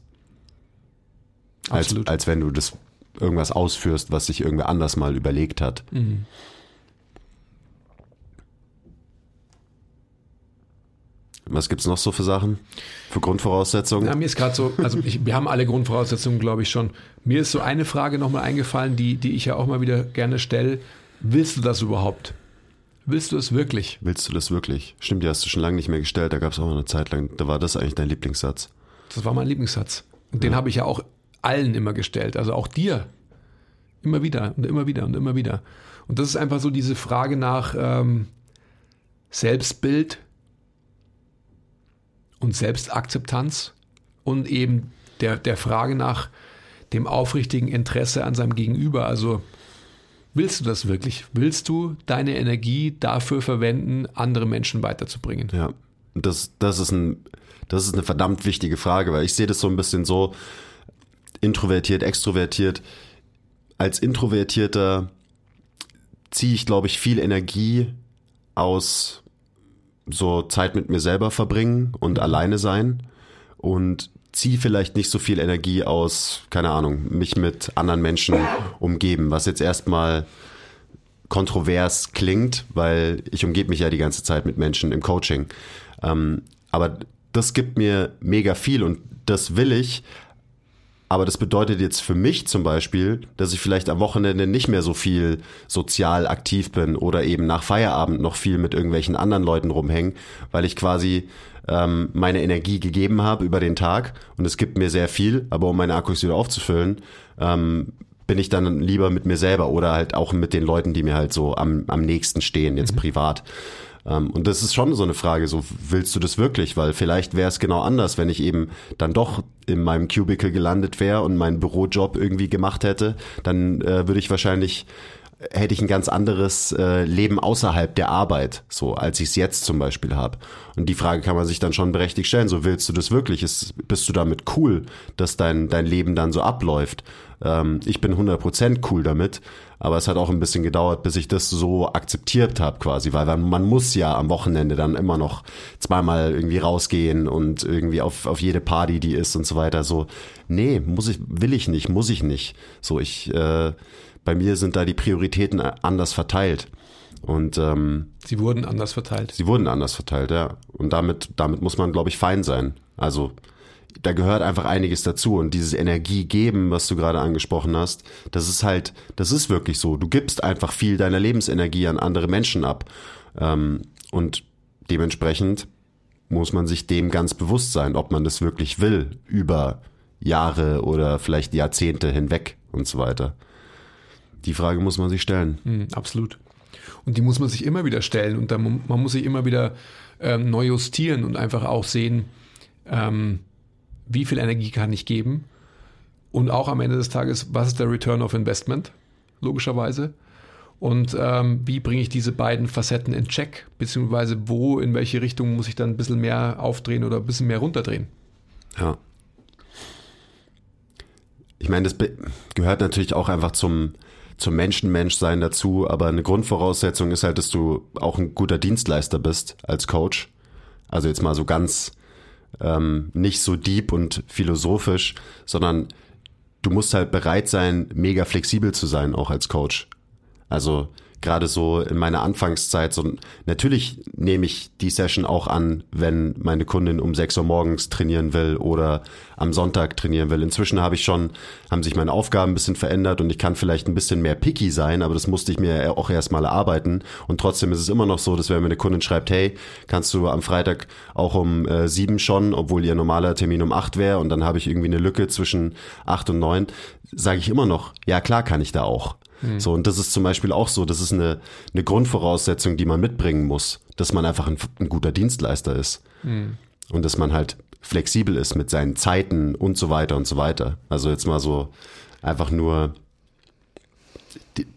Als, als wenn du das irgendwas ausführst, was sich irgendwer anders mal überlegt hat. Mhm. Was gibt's noch so für Sachen? Für Grundvoraussetzungen? Ja, mir ist gerade so, also ich, wir haben alle Grundvoraussetzungen, glaube ich schon. Mir ist so eine Frage nochmal eingefallen, die, die ich ja auch mal wieder gerne stelle. Willst du das überhaupt? Willst du es wirklich? Willst du das wirklich? Stimmt, die hast du schon lange nicht mehr gestellt. Da gab es auch eine Zeit lang, da war das eigentlich dein Lieblingssatz. Das war mein Lieblingssatz. Und den habe ich ja auch allen immer gestellt, also auch dir. Immer wieder und immer wieder und immer wieder. Und das ist einfach so diese Frage nach ähm, Selbstbild, und Selbstakzeptanz und eben der, der Frage nach dem aufrichtigen Interesse an seinem Gegenüber. Also willst du das wirklich? Willst du deine Energie dafür verwenden, andere Menschen weiterzubringen? Ja, das, das, ist, ein, das ist eine verdammt wichtige Frage, weil ich sehe das so ein bisschen so introvertiert, extrovertiert. Als Introvertierter ziehe ich, glaube ich, viel Energie aus so Zeit mit mir selber verbringen und mhm. alleine sein und ziehe vielleicht nicht so viel Energie aus, keine Ahnung, mich mit anderen Menschen umgeben, was jetzt erstmal kontrovers klingt, weil ich umgebe mich ja die ganze Zeit mit Menschen im Coaching. Ähm, aber das gibt mir mega viel und das will ich, aber das bedeutet jetzt für mich zum Beispiel, dass ich vielleicht am Wochenende nicht mehr so viel sozial aktiv bin oder eben nach Feierabend noch viel mit irgendwelchen anderen Leuten rumhängen, weil ich quasi ähm, meine Energie gegeben habe über den Tag und es gibt mir sehr viel, aber um meine Akkus wieder aufzufüllen, ähm, bin ich dann lieber mit mir selber oder halt auch mit den Leuten, die mir halt so am, am nächsten stehen, jetzt mhm. privat. Ähm, und das ist schon so eine Frage, so willst du das wirklich? Weil vielleicht wäre es genau anders, wenn ich eben dann doch in meinem Cubicle gelandet wäre und meinen Bürojob irgendwie gemacht hätte, dann äh, würde ich wahrscheinlich hätte ich ein ganz anderes äh, Leben außerhalb der Arbeit, so als ich es jetzt zum Beispiel habe. Und die Frage kann man sich dann schon berechtigt stellen: So willst du das wirklich? Ist, bist du damit cool, dass dein dein Leben dann so abläuft? Ähm, ich bin 100% cool damit, aber es hat auch ein bisschen gedauert, bis ich das so akzeptiert habe quasi, weil man, muss ja am Wochenende dann immer noch zweimal irgendwie rausgehen und irgendwie auf, auf jede Party, die ist und so weiter. So, nee, muss ich, will ich nicht, muss ich nicht. So, ich, äh, bei mir sind da die Prioritäten anders verteilt. Und ähm, sie wurden anders verteilt. Sie wurden anders verteilt, ja. Und damit, damit muss man, glaube ich, fein sein. Also da gehört einfach einiges dazu und dieses Energie geben, was du gerade angesprochen hast, das ist halt, das ist wirklich so. Du gibst einfach viel deiner Lebensenergie an andere Menschen ab ähm, und dementsprechend muss man sich dem ganz bewusst sein, ob man das wirklich will über Jahre oder vielleicht Jahrzehnte hinweg und so weiter. Die Frage muss man sich stellen. Mhm, absolut. Und die muss man sich immer wieder stellen und dann, man muss sich immer wieder ähm, neu justieren und einfach auch sehen, ähm, wie viel Energie kann ich geben, Und auch am Ende des Tages, was ist der Return of Investment? Logischerweise. Und ähm, wie bringe ich diese beiden Facetten in Check? Beziehungsweise wo, in welche Richtung muss ich dann ein bisschen mehr aufdrehen oder ein bisschen mehr runterdrehen? Ja. Ich meine, das gehört natürlich auch einfach zum, zum Menschenmenschsein dazu, aber eine Grundvoraussetzung ist halt, dass du auch ein guter Dienstleister bist als Coach. Also jetzt mal so ganz ähm, nicht so deep und philosophisch, sondern du musst halt bereit sein, mega flexibel zu sein, auch als Coach. Also gerade so in meiner Anfangszeit, so natürlich nehme ich die Session auch an, wenn meine Kundin um 6 Uhr morgens trainieren will oder am Sonntag trainieren will. Inzwischen habe ich schon, haben sich meine Aufgaben ein bisschen verändert und ich kann vielleicht ein bisschen mehr picky sein, aber das musste ich mir auch erstmal erarbeiten. Und trotzdem ist es immer noch so, dass wenn mir eine Kundin schreibt, hey, kannst du am Freitag auch um äh, sieben schon, obwohl ihr normaler Termin um acht wäre und dann habe ich irgendwie eine Lücke zwischen acht und neun, sage ich immer noch, ja klar kann ich da auch. Mhm. So, und das ist zum Beispiel auch so, das ist eine, eine Grundvoraussetzung, die man mitbringen muss, dass man einfach ein, ein guter Dienstleister ist. Mhm. Und dass man halt flexibel ist mit seinen Zeiten und so weiter und so weiter. Also jetzt mal so einfach nur,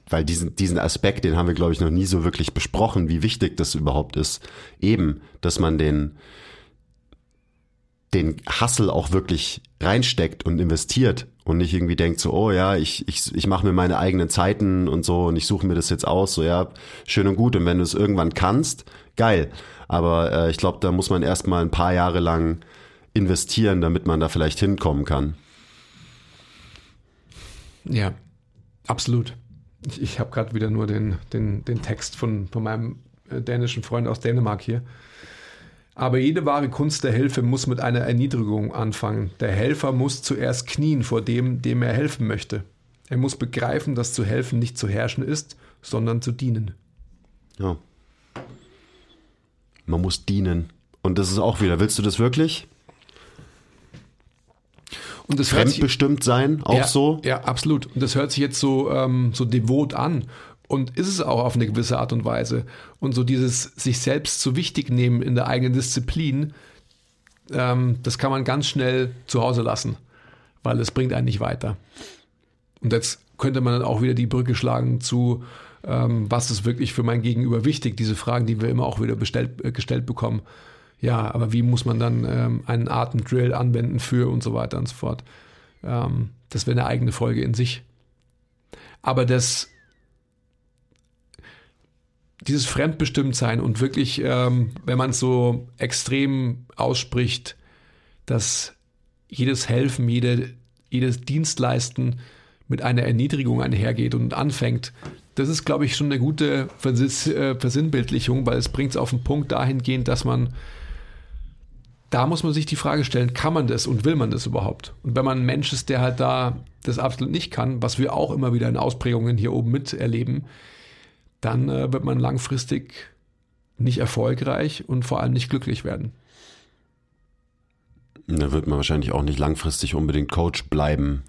weil diesen, diesen Aspekt, den haben wir, glaube ich, noch nie so wirklich besprochen, wie wichtig das überhaupt ist. Eben, dass man den, den Hustle auch wirklich reinsteckt und investiert und nicht irgendwie denkt so, oh ja, ich, ich, ich mache mir meine eigenen Zeiten und so und ich suche mir das jetzt aus, so ja, schön und gut. Und wenn du es irgendwann kannst, geil. Aber äh, ich glaube, da muss man erstmal ein paar Jahre lang investieren, damit man da vielleicht hinkommen kann. Ja, absolut. Ich, ich habe gerade wieder nur den, den, den Text von, von meinem äh, dänischen Freund aus Dänemark hier. Aber jede wahre Kunst der Hilfe muss mit einer Erniedrigung anfangen. Der Helfer muss zuerst knien vor dem, dem er helfen möchte. Er muss begreifen, dass zu helfen nicht zu herrschen ist, sondern zu dienen. Ja. Man muss dienen. Und das ist auch wieder, willst du das wirklich? Und das Fremdbestimmt sein, auch ja, so? Ja, absolut. Und das hört sich jetzt so, ähm, so devot an und ist es auch auf eine gewisse Art und Weise. Und so dieses sich selbst zu wichtig nehmen in der eigenen Disziplin, ähm, das kann man ganz schnell zu Hause lassen, weil es bringt einen nicht weiter. Und jetzt könnte man dann auch wieder die Brücke schlagen zu, ähm, was ist wirklich für mein Gegenüber wichtig, diese Fragen, die wir immer auch wieder bestellt, äh, gestellt bekommen. Ja, aber wie muss man dann ähm, einen Atemdrill anwenden für und so weiter und so fort. Ähm, das wäre eine eigene Folge in sich. Aber das dieses Fremdbestimmtsein und wirklich, ähm, wenn man es so extrem ausspricht, dass jedes Helfen, jede, jedes Dienstleisten mit einer Erniedrigung einhergeht und anfängt, das ist, glaube ich, schon eine gute äh, Versinnbildlichung, weil es bringt es auf den Punkt dahingehend, dass man, da muss man sich die Frage stellen, kann man das und will man das überhaupt? Und wenn man ein Mensch ist, der halt da das absolut nicht kann, was wir auch immer wieder in Ausprägungen hier oben miterleben, dann äh, wird man langfristig nicht erfolgreich und vor allem nicht glücklich werden. Da wird man wahrscheinlich auch nicht langfristig unbedingt Coach bleiben.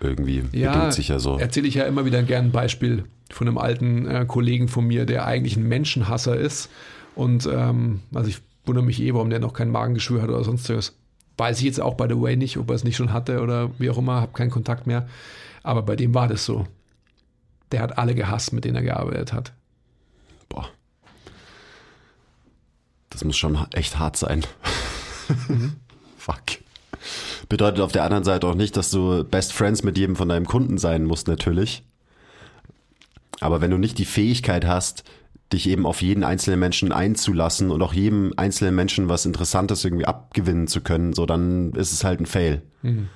Irgendwie ja, sich ja so. Erzähle ich ja immer wieder gern ein Beispiel von einem alten äh, Kollegen von mir, der eigentlich ein Menschenhasser ist. Und ähm, also ich wundere mich eh, warum der noch kein Magengeschwür hat oder sonstiges. Weiß ich jetzt auch by the way nicht, ob er es nicht schon hatte oder wie auch immer, habe keinen Kontakt mehr. Aber bei dem war das so der hat alle gehasst, mit denen er gearbeitet hat. Boah. Das muss schon echt hart sein. Mhm. Fuck. Bedeutet auf der anderen Seite auch nicht, dass du Best Friends mit jedem von deinem Kunden sein musst, natürlich. Aber wenn du nicht die Fähigkeit hast, dich eben auf jeden einzelnen Menschen einzulassen und auch jedem einzelnen Menschen was Interessantes irgendwie abgewinnen zu können, so dann ist es halt ein Fail. Mhm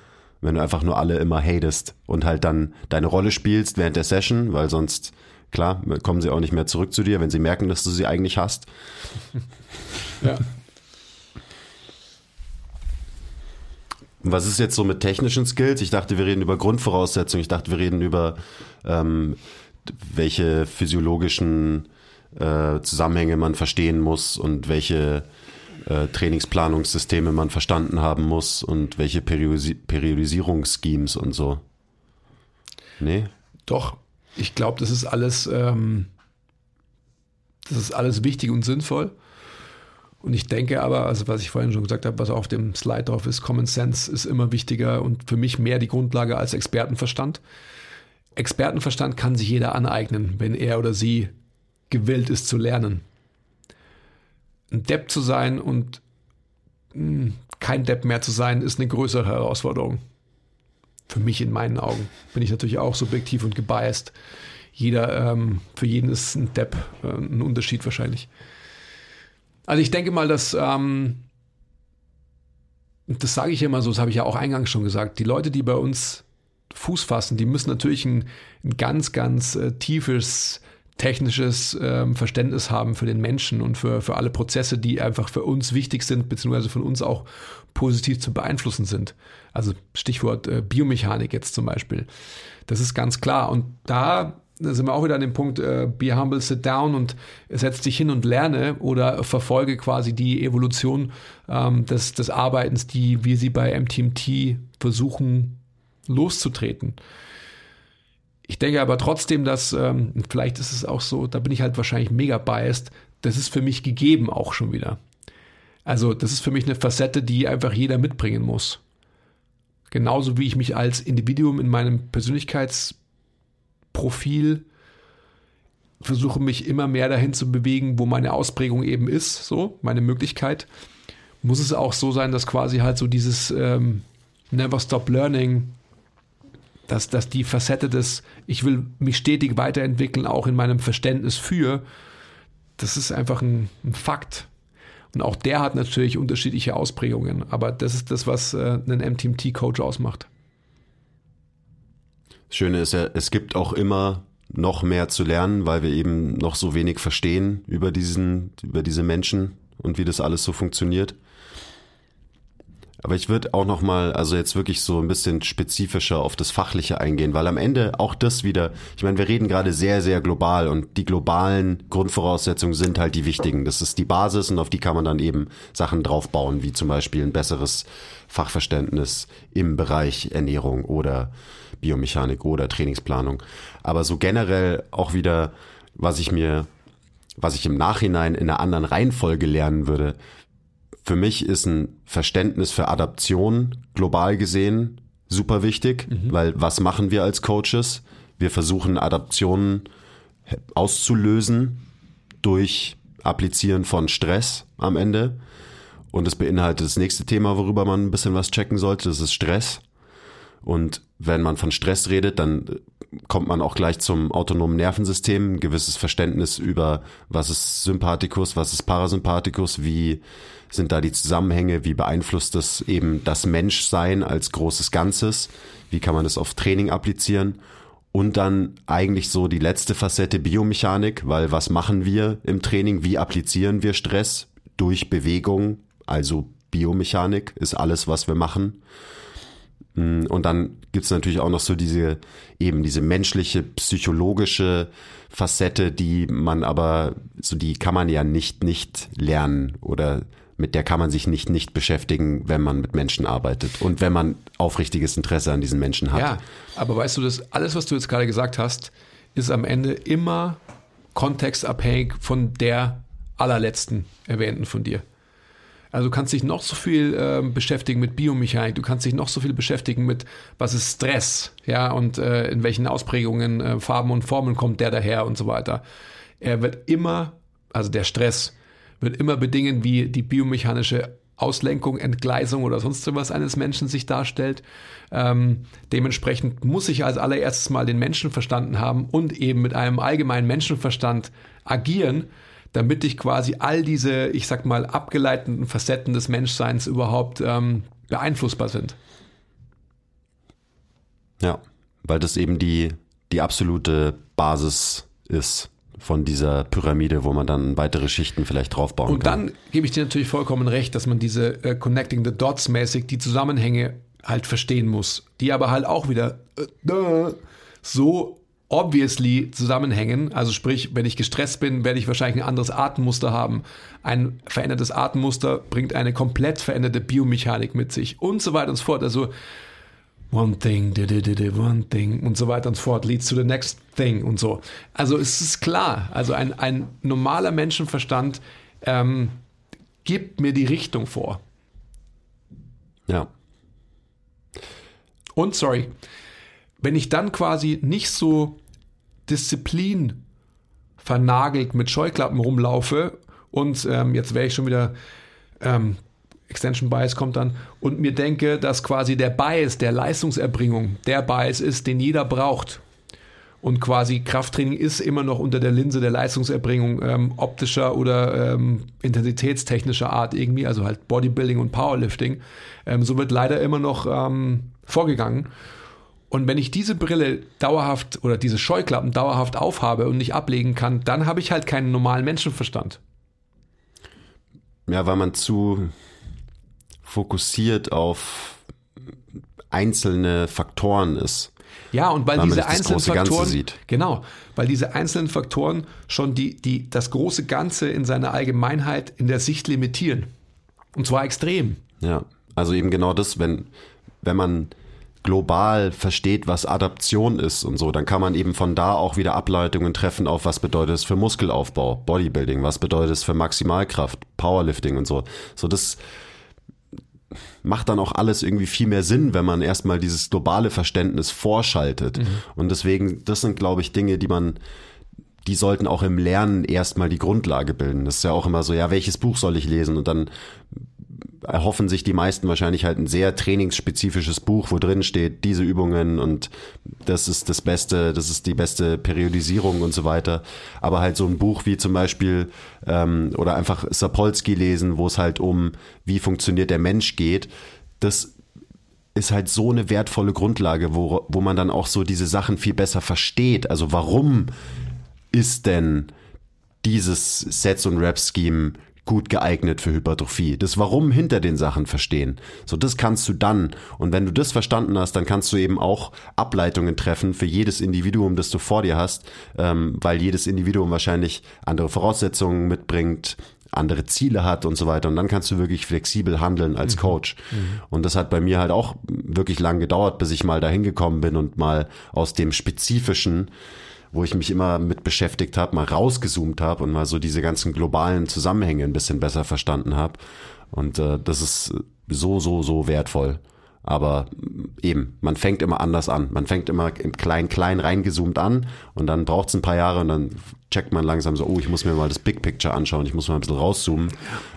wenn du einfach nur alle immer hatest und halt dann deine Rolle spielst während der Session, weil sonst, klar, kommen sie auch nicht mehr zurück zu dir, wenn sie merken, dass du sie eigentlich hast. Ja. Was ist jetzt so mit technischen Skills? Ich dachte, wir reden über Grundvoraussetzungen. Ich dachte, wir reden über ähm, welche physiologischen äh, Zusammenhänge man verstehen muss und welche äh, Trainingsplanungssysteme man verstanden haben muss und welche Periodisi Periodisierungsschemes und so. Nee? Doch, ich glaube, das ist alles, ähm, das ist alles wichtig und sinnvoll. Und ich denke aber, also was ich vorhin schon gesagt habe, was auf dem Slide drauf ist, Common Sense ist immer wichtiger und für mich mehr die Grundlage als Expertenverstand. Expertenverstand kann sich jeder aneignen, wenn er oder sie gewillt ist zu lernen. Ein Depp zu sein und mh, hm, kein Depp mehr zu sein, ist eine größere Herausforderung. Für mich in meinen Augen. Bin ich natürlich auch subjektiv und gebiased. Jeder, ähm, für jeden ist ein Depp äh, ein Unterschied wahrscheinlich. Also ich denke mal, dass, ähm, das sage ich immer so, das habe ich ja auch eingangs schon gesagt, die Leute, die bei uns Fuß fassen, die müssen natürlich ein, ein ganz, ganz äh, tiefes technisches ähm, Verständnis haben für den Menschen und für, für alle Prozesse, die einfach für uns wichtig sind, beziehungsweise von uns auch positiv zu beeinflussen sind. Also Stichwort äh, Biomechanik jetzt zum Beispiel. Das ist ganz klar. Und da sind wir auch wieder an dem Punkt, äh, be humble, sit down und setz dich hin und lerne oder verfolge quasi die Evolution ähm, des, des Arbeitens, die wir sie bei MTMT versuchen loszutreten. Ich denke aber trotzdem, dass, ähm, vielleicht ist es auch so, da bin ich halt wahrscheinlich mega biased, das ist für mich gegeben auch schon wieder. Also das ist für mich eine Facette, die einfach jeder mitbringen muss. Genauso wie ich mich als Individuum in meinem Persönlichkeitsprofil versuche mich immer mehr dahin zu bewegen, wo meine Ausprägung eben ist, so meine Möglichkeit, muss es auch so sein, dass quasi halt so dieses ähm, Never Stop Learning dass, dass die Facette des, ich will mich stetig weiterentwickeln, auch in meinem Verständnis für, das ist einfach ein, ein Fakt. Und auch der hat natürlich unterschiedliche Ausprägungen, aber das ist das, was äh, einen MTMT-Coach ausmacht. Das Schöne ist ja, es gibt auch immer noch mehr zu lernen, weil wir eben noch so wenig verstehen über diesen, über diese Menschen und wie das alles so funktioniert. Aber ich würde auch noch mal, also jetzt wirklich so ein bisschen spezifischer auf das Fachliche eingehen, weil am Ende auch das wieder, ich meine, wir reden gerade sehr, sehr global und die globalen Grundvoraussetzungen sind halt die wichtigen. Das ist die Basis und auf die kann man dann eben Sachen draufbauen, wie zum Beispiel ein besseres Fachverständnis im Bereich Ernährung oder Biomechanik oder Trainingsplanung. Aber so generell auch wieder, was ich mir, was ich im Nachhinein in einer anderen Reihenfolge lernen würde, für mich ist ein Verständnis für Adaption global gesehen super wichtig, mhm. weil was machen wir als Coaches? Wir versuchen Adaptionen auszulösen durch Applizieren von Stress am Ende. Und es beinhaltet das nächste Thema, worüber man ein bisschen was checken sollte, das ist Stress. Und wenn man von Stress redet, dann kommt man auch gleich zum autonomen Nervensystem, ein gewisses Verständnis über, was ist Sympathikus, was ist Parasympathikus, wie sind da die Zusammenhänge, wie beeinflusst das eben das Menschsein als großes Ganzes, wie kann man das auf Training applizieren. Und dann eigentlich so die letzte Facette Biomechanik, weil was machen wir im Training, wie applizieren wir Stress? Durch Bewegung, also Biomechanik ist alles, was wir machen. Mm, und dann gibt's natürlich auch noch so diese, eben diese menschliche, psychologische Facette, die man aber, so die kann man ja nicht, nicht lernen oder mit der kann man sich nicht nicht beschäftigen, wenn man mit Menschen arbeitet und wenn man aufrichtiges Interesse an diesen Menschen hat. Ja, aber weißt du, das alles, was du jetzt gerade gesagt hast, ist am Ende immer kontextabhängig von der allerletzten erwähnten von dir. Also du kannst dich noch so viel äh, beschäftigen mit Biomechanik, du kannst dich noch so viel beschäftigen mit, was ist Stress, ja, und äh, in welchen Ausprägungen, äh, Farben und Formen kommt der daher und so weiter. Er wird immer, also der Stress, wird immer bedingen, wie die biomechanische Auslenkung, Entgleisung oder sonst was eines Menschen sich darstellt. Ähm, dementsprechend muss ich als allererstes mal den Menschen verstanden haben und eben mit einem allgemeinen Menschenverstand agieren, damit ich quasi all diese, ich sag mal, abgeleiteten Facetten des Menschseins überhaupt ähm, beeinflussbar sind. Ja, weil das eben die, die absolute Basis ist von dieser Pyramide, wo man dann weitere Schichten vielleicht draufbauen kann. Und dann gebe ich dir natürlich vollkommen recht, dass man diese äh, Connecting the Dots mäßig die Zusammenhänge halt verstehen muss, die aber halt auch wieder äh, so obviously zusammenhängen. Also sprich, wenn ich gestresst bin, werde ich wahrscheinlich ein anderes Atemmuster haben. Ein verändertes Atemmuster bringt eine komplett veränderte Biomechanik mit sich und so weiter und so fort. Also one thing, one thing und so weiter und so fort leads to the next thing und so. Also es ist klar, also ein, ein normaler Menschenverstand ähm, gibt mir die Richtung vor. Ja. Und sorry, wenn ich dann quasi nicht so Disziplin vernagelt mit Scheuklappen rumlaufe und ähm, jetzt wäre ich schon wieder ähm, Extension Bias kommt dann und mir denke, dass quasi der Bias der Leistungserbringung der Bias ist, den jeder braucht. Und quasi Krafttraining ist immer noch unter der Linse der Leistungserbringung ähm, optischer oder ähm, intensitätstechnischer Art irgendwie, also halt Bodybuilding und Powerlifting. Ähm, so wird leider immer noch ähm, vorgegangen. Und wenn ich diese Brille dauerhaft oder diese Scheuklappen dauerhaft aufhabe und nicht ablegen kann, dann habe ich halt keinen normalen Menschenverstand. Ja, weil man zu fokussiert auf einzelne Faktoren ist. Ja, und weil, Weil diese einzelnen Faktoren, sieht. genau, weil diese einzelnen Faktoren schon die, die, das große Ganze in seiner Allgemeinheit in der Sicht limitieren. Und zwar extrem. Ja, also eben genau das, wenn, wenn man global versteht, was Adaption ist und so, dann kann man eben von da auch wieder Ableitungen treffen auf, was bedeutet es für Muskelaufbau, Bodybuilding, was bedeutet es für Maximalkraft, Powerlifting und so. So das macht dann auch alles irgendwie viel mehr Sinn, wenn man erstmal dieses globale Verständnis vorschaltet. Und deswegen, das sind, glaube ich, Dinge, die man die sollten auch im Lernen erstmal die Grundlage bilden. Das ist ja auch immer so, ja, welches Buch soll ich lesen? Und dann erhoffen sich die meisten wahrscheinlich halt ein sehr trainingsspezifisches Buch, wo drin steht, diese Übungen und das ist das Beste, das ist die beste Periodisierung und so weiter. Aber halt so ein Buch wie zum Beispiel ähm, oder einfach Sapolsky lesen, wo es halt um, wie funktioniert der Mensch geht, das ist halt so eine wertvolle Grundlage, wo, wo man dann auch so diese Sachen viel besser versteht. Also warum ist denn dieses Sets- und Rap-Scheme gut geeignet für Hypertrophie. Das Warum hinter den Sachen verstehen. So, das kannst du dann. Und wenn du das verstanden hast, dann kannst du eben auch Ableitungen treffen für jedes Individuum, das du vor dir hast, ähm, weil jedes Individuum wahrscheinlich andere Voraussetzungen mitbringt, andere Ziele hat und so weiter. Und dann kannst du wirklich flexibel handeln als Coach. Und das hat bei mir halt auch wirklich lang gedauert, bis ich mal dahin gekommen bin und mal aus dem spezifischen wo ich mich immer mit beschäftigt habe, mal rausgezoomt habe und mal so diese ganzen globalen Zusammenhänge ein bisschen besser verstanden habe. Und äh, das ist so, so, so wertvoll. Aber eben, man fängt immer anders an. Man fängt immer im klein, klein reingezoomt an und dann braucht es ein paar Jahre und dann checkt man langsam so, oh, ich muss mir mal das Big Picture anschauen, ich muss mal ein bisschen rauszoomen.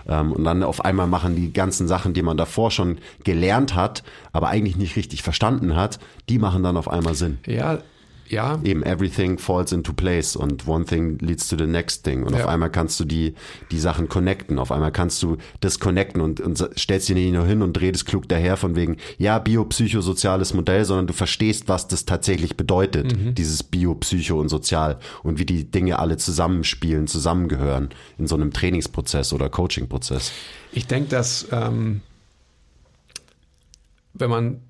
Ähm, und dann auf einmal machen die ganzen Sachen, die man davor schon gelernt hat, aber eigentlich nicht richtig verstanden hat, die machen dann auf einmal Sinn Ja, ja, eben everything falls into place und one thing leads to the next thing. Und Ja. auf einmal kannst du die die Sachen connecten. Auf einmal kannst du das connecten und, und stellst dir nicht nur hin und redest klug daher von wegen ja biopsychosoziales Modell sondern du verstehst was das tatsächlich bedeutet dieses biopsycho und sozial und wie die Dinge alle zusammenspielen zusammengehören in so einem Trainingsprozess oder Coachingprozess. Ich denke, dass ähm, wenn man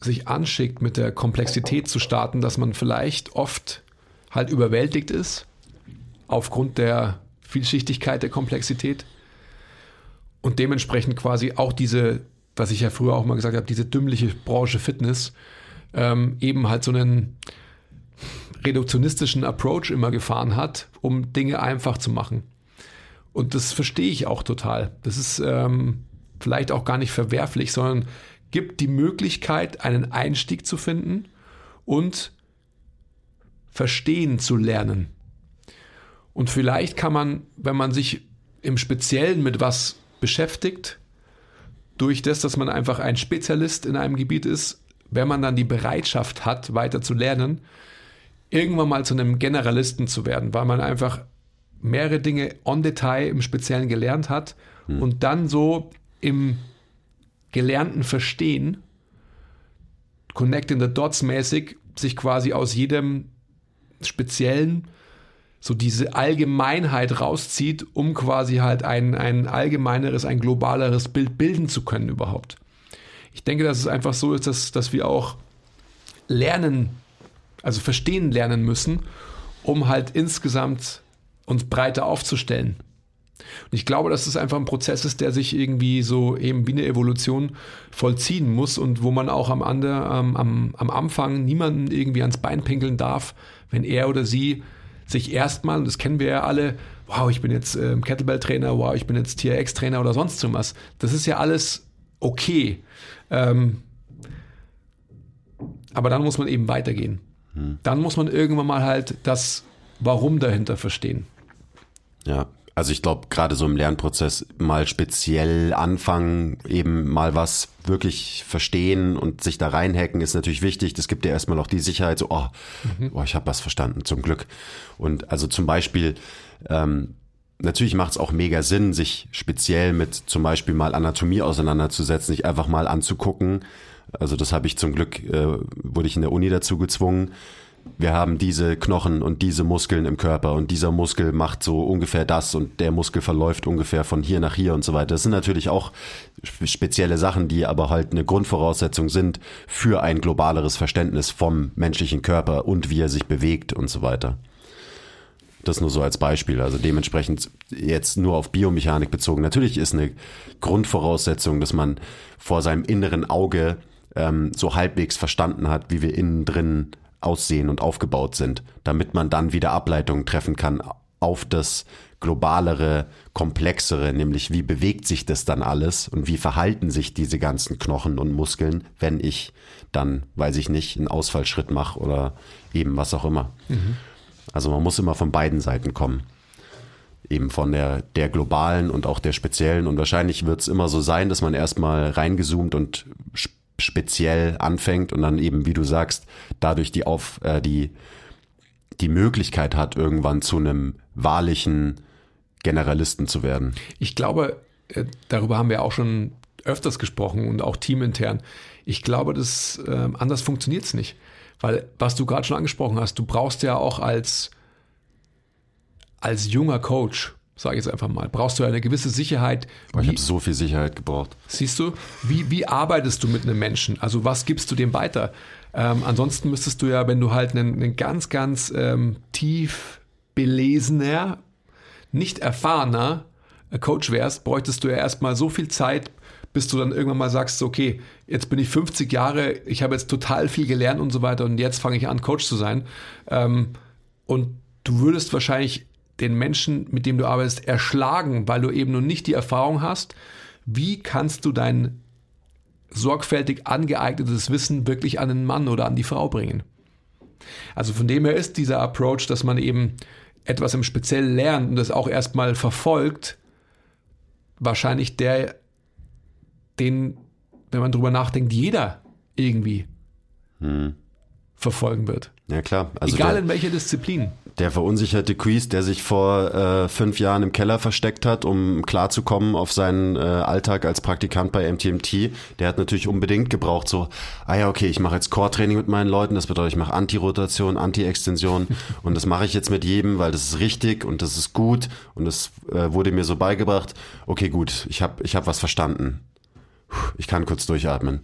sich anschickt, mit der Komplexität zu starten, dass man vielleicht oft halt überwältigt ist aufgrund der Vielschichtigkeit der Komplexität und dementsprechend quasi auch diese, was ich ja früher auch mal gesagt habe, diese dümmliche Branche Fitness ähm, eben halt so einen reduktionistischen Approach immer gefahren hat, um Dinge einfach zu machen. Und das verstehe ich auch total. Das ist ähm, vielleicht auch gar nicht verwerflich, sondern gibt die Möglichkeit, einen Einstieg zu finden und verstehen zu lernen. Und vielleicht kann man, wenn man sich im Speziellen mit was beschäftigt, durch das, dass man einfach ein Spezialist in einem Gebiet ist, wenn man dann die Bereitschaft hat, weiter zu lernen, irgendwann mal zu einem Generalisten zu werden, weil man einfach mehrere Dinge on Detail im Speziellen gelernt hat und dann so im gelernten Verstehen, Connect in the Dots mäßig, sich quasi aus jedem Speziellen so diese Allgemeinheit rauszieht, um quasi halt ein, ein allgemeineres, ein globaleres Bild bilden zu können überhaupt. Ich denke, dass es einfach so ist, dass, dass wir auch lernen, also verstehen lernen müssen, um halt insgesamt uns breiter aufzustellen. Und ich glaube, dass es einfach ein Prozess ist, der sich irgendwie so eben wie eine Evolution vollziehen muss und wo man auch am, Ande, ähm, am, am Anfang niemanden irgendwie ans Bein pinkeln darf, wenn er oder sie sich erstmal, und das kennen wir ja alle, wow, ich bin jetzt ähm, Kettlebell-Trainer, wow, ich bin jetzt TRX-Trainer oder sonst irgendwas. Das ist ja alles okay. Ähm, aber dann muss man eben weitergehen. Hm. Dann muss man irgendwann mal halt das Warum dahinter verstehen. Ja, also ich glaube, gerade so im Lernprozess mal speziell anfangen, eben mal was wirklich verstehen und sich da reinhacken, ist natürlich wichtig. Das gibt dir erstmal auch die Sicherheit, so, oh, mhm. oh ich habe was verstanden, zum Glück. Und also zum Beispiel, ähm, natürlich macht es auch mega Sinn, sich speziell mit zum Beispiel mal Anatomie auseinanderzusetzen, sich einfach mal anzugucken. Also das habe ich zum Glück, äh, wurde ich in der Uni dazu gezwungen, wir haben diese Knochen und diese Muskeln im Körper und dieser Muskel macht so ungefähr das und der Muskel verläuft ungefähr von hier nach hier und so weiter. Das sind natürlich auch spezielle Sachen, die aber halt eine Grundvoraussetzung sind für ein globaleres Verständnis vom menschlichen Körper und wie er sich bewegt und so weiter. Das nur so als Beispiel. Also dementsprechend jetzt nur auf Biomechanik bezogen. Natürlich ist eine Grundvoraussetzung, dass man vor seinem inneren Auge ähm, so halbwegs verstanden hat, wie wir innen drin aussehen und aufgebaut sind, damit man dann wieder Ableitungen treffen kann auf das globalere, komplexere, nämlich wie bewegt sich das dann alles und wie verhalten sich diese ganzen Knochen und Muskeln, wenn ich dann, weiß ich nicht, einen Ausfallschritt mache oder eben was auch immer. Mhm. Also man muss immer von beiden Seiten kommen. Eben von der, der globalen und auch der speziellen. Und wahrscheinlich wird es immer so sein, dass man erstmal reingezoomt und speziell anfängt und dann eben, wie du sagst, dadurch die auf äh, die die Möglichkeit hat, irgendwann zu einem wahrlichen Generalisten zu werden. Ich glaube, äh, darüber haben wir auch schon öfters gesprochen und auch teamintern. Ich glaube, das äh, anders funktioniert es nicht. Weil, was du gerade schon angesprochen hast, du brauchst ja auch als, als junger Coach, sage ich jetzt einfach mal, brauchst du eine gewisse Sicherheit. Boah, ich habe so viel Sicherheit gebraucht. Siehst du, wie, wie arbeitest du mit einem Menschen? Also was gibst du dem weiter? Ähm, ansonsten müsstest du ja, wenn du halt einen, einen ganz, ganz ähm, tief belesener, nicht erfahrener äh, Coach wärst, bräuchtest du ja erstmal so viel Zeit, bis du dann irgendwann mal sagst, okay, jetzt bin ich 50 Jahre, ich habe jetzt total viel gelernt und so weiter und jetzt fange ich an, Coach zu sein. Ähm, und du würdest wahrscheinlich den Menschen, mit dem du arbeitest, erschlagen, weil du eben noch nicht die Erfahrung hast. Wie kannst du dein sorgfältig angeeignetes Wissen wirklich an den Mann oder an die Frau bringen? Also von dem her ist dieser Approach, dass man eben etwas im Speziellen lernt und das auch erstmal verfolgt, wahrscheinlich der, den, wenn man drüber nachdenkt, jeder irgendwie hm. Verfolgen wird. Ja klar. Also Egal der, in welcher Disziplin. Der verunsicherte Quiz, der sich vor äh, fünf Jahren im Keller versteckt hat, um klarzukommen auf seinen äh, Alltag als Praktikant bei MTMT, der hat natürlich unbedingt gebraucht, so, ah ja, okay, ich mache jetzt Core-Training mit meinen Leuten, das bedeutet, ich mache Anti-Rotation, Anti-Extension und das mache ich jetzt mit jedem, weil das ist richtig und das ist gut und das äh, wurde mir so beigebracht. Okay, gut, ich habe ich hab was verstanden ich kann kurz durchatmen.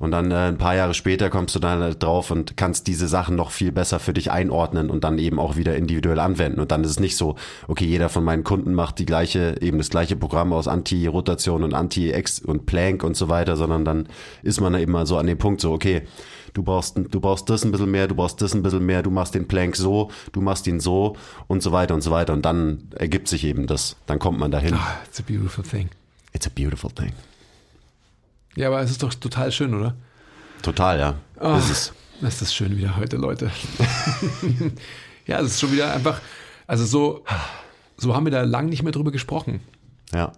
Und dann äh, ein paar Jahre später kommst du dann drauf und kannst diese Sachen noch viel besser für dich einordnen und dann eben auch wieder individuell anwenden. Und dann ist es nicht so, okay, jeder von meinen Kunden macht die gleiche, eben das gleiche Programm aus Anti-Rotation und Anti-Ex und Plank und so weiter, sondern dann ist man eben mal so an dem Punkt so, okay, du brauchst, du brauchst das ein bisschen mehr, du brauchst das ein bisschen mehr, du machst den Plank so, du machst ihn so und so weiter und so weiter. Und dann ergibt sich eben das. Dann kommt man dahin. Oh, it's a beautiful thing. It's a beautiful thing. Ja, aber es ist doch total schön, oder? Total, ja. Oh, ist es. Das ist schön wieder heute, Leute. ja, es ist schon wieder einfach, also so, so haben wir da lang nicht mehr drüber gesprochen. Ja.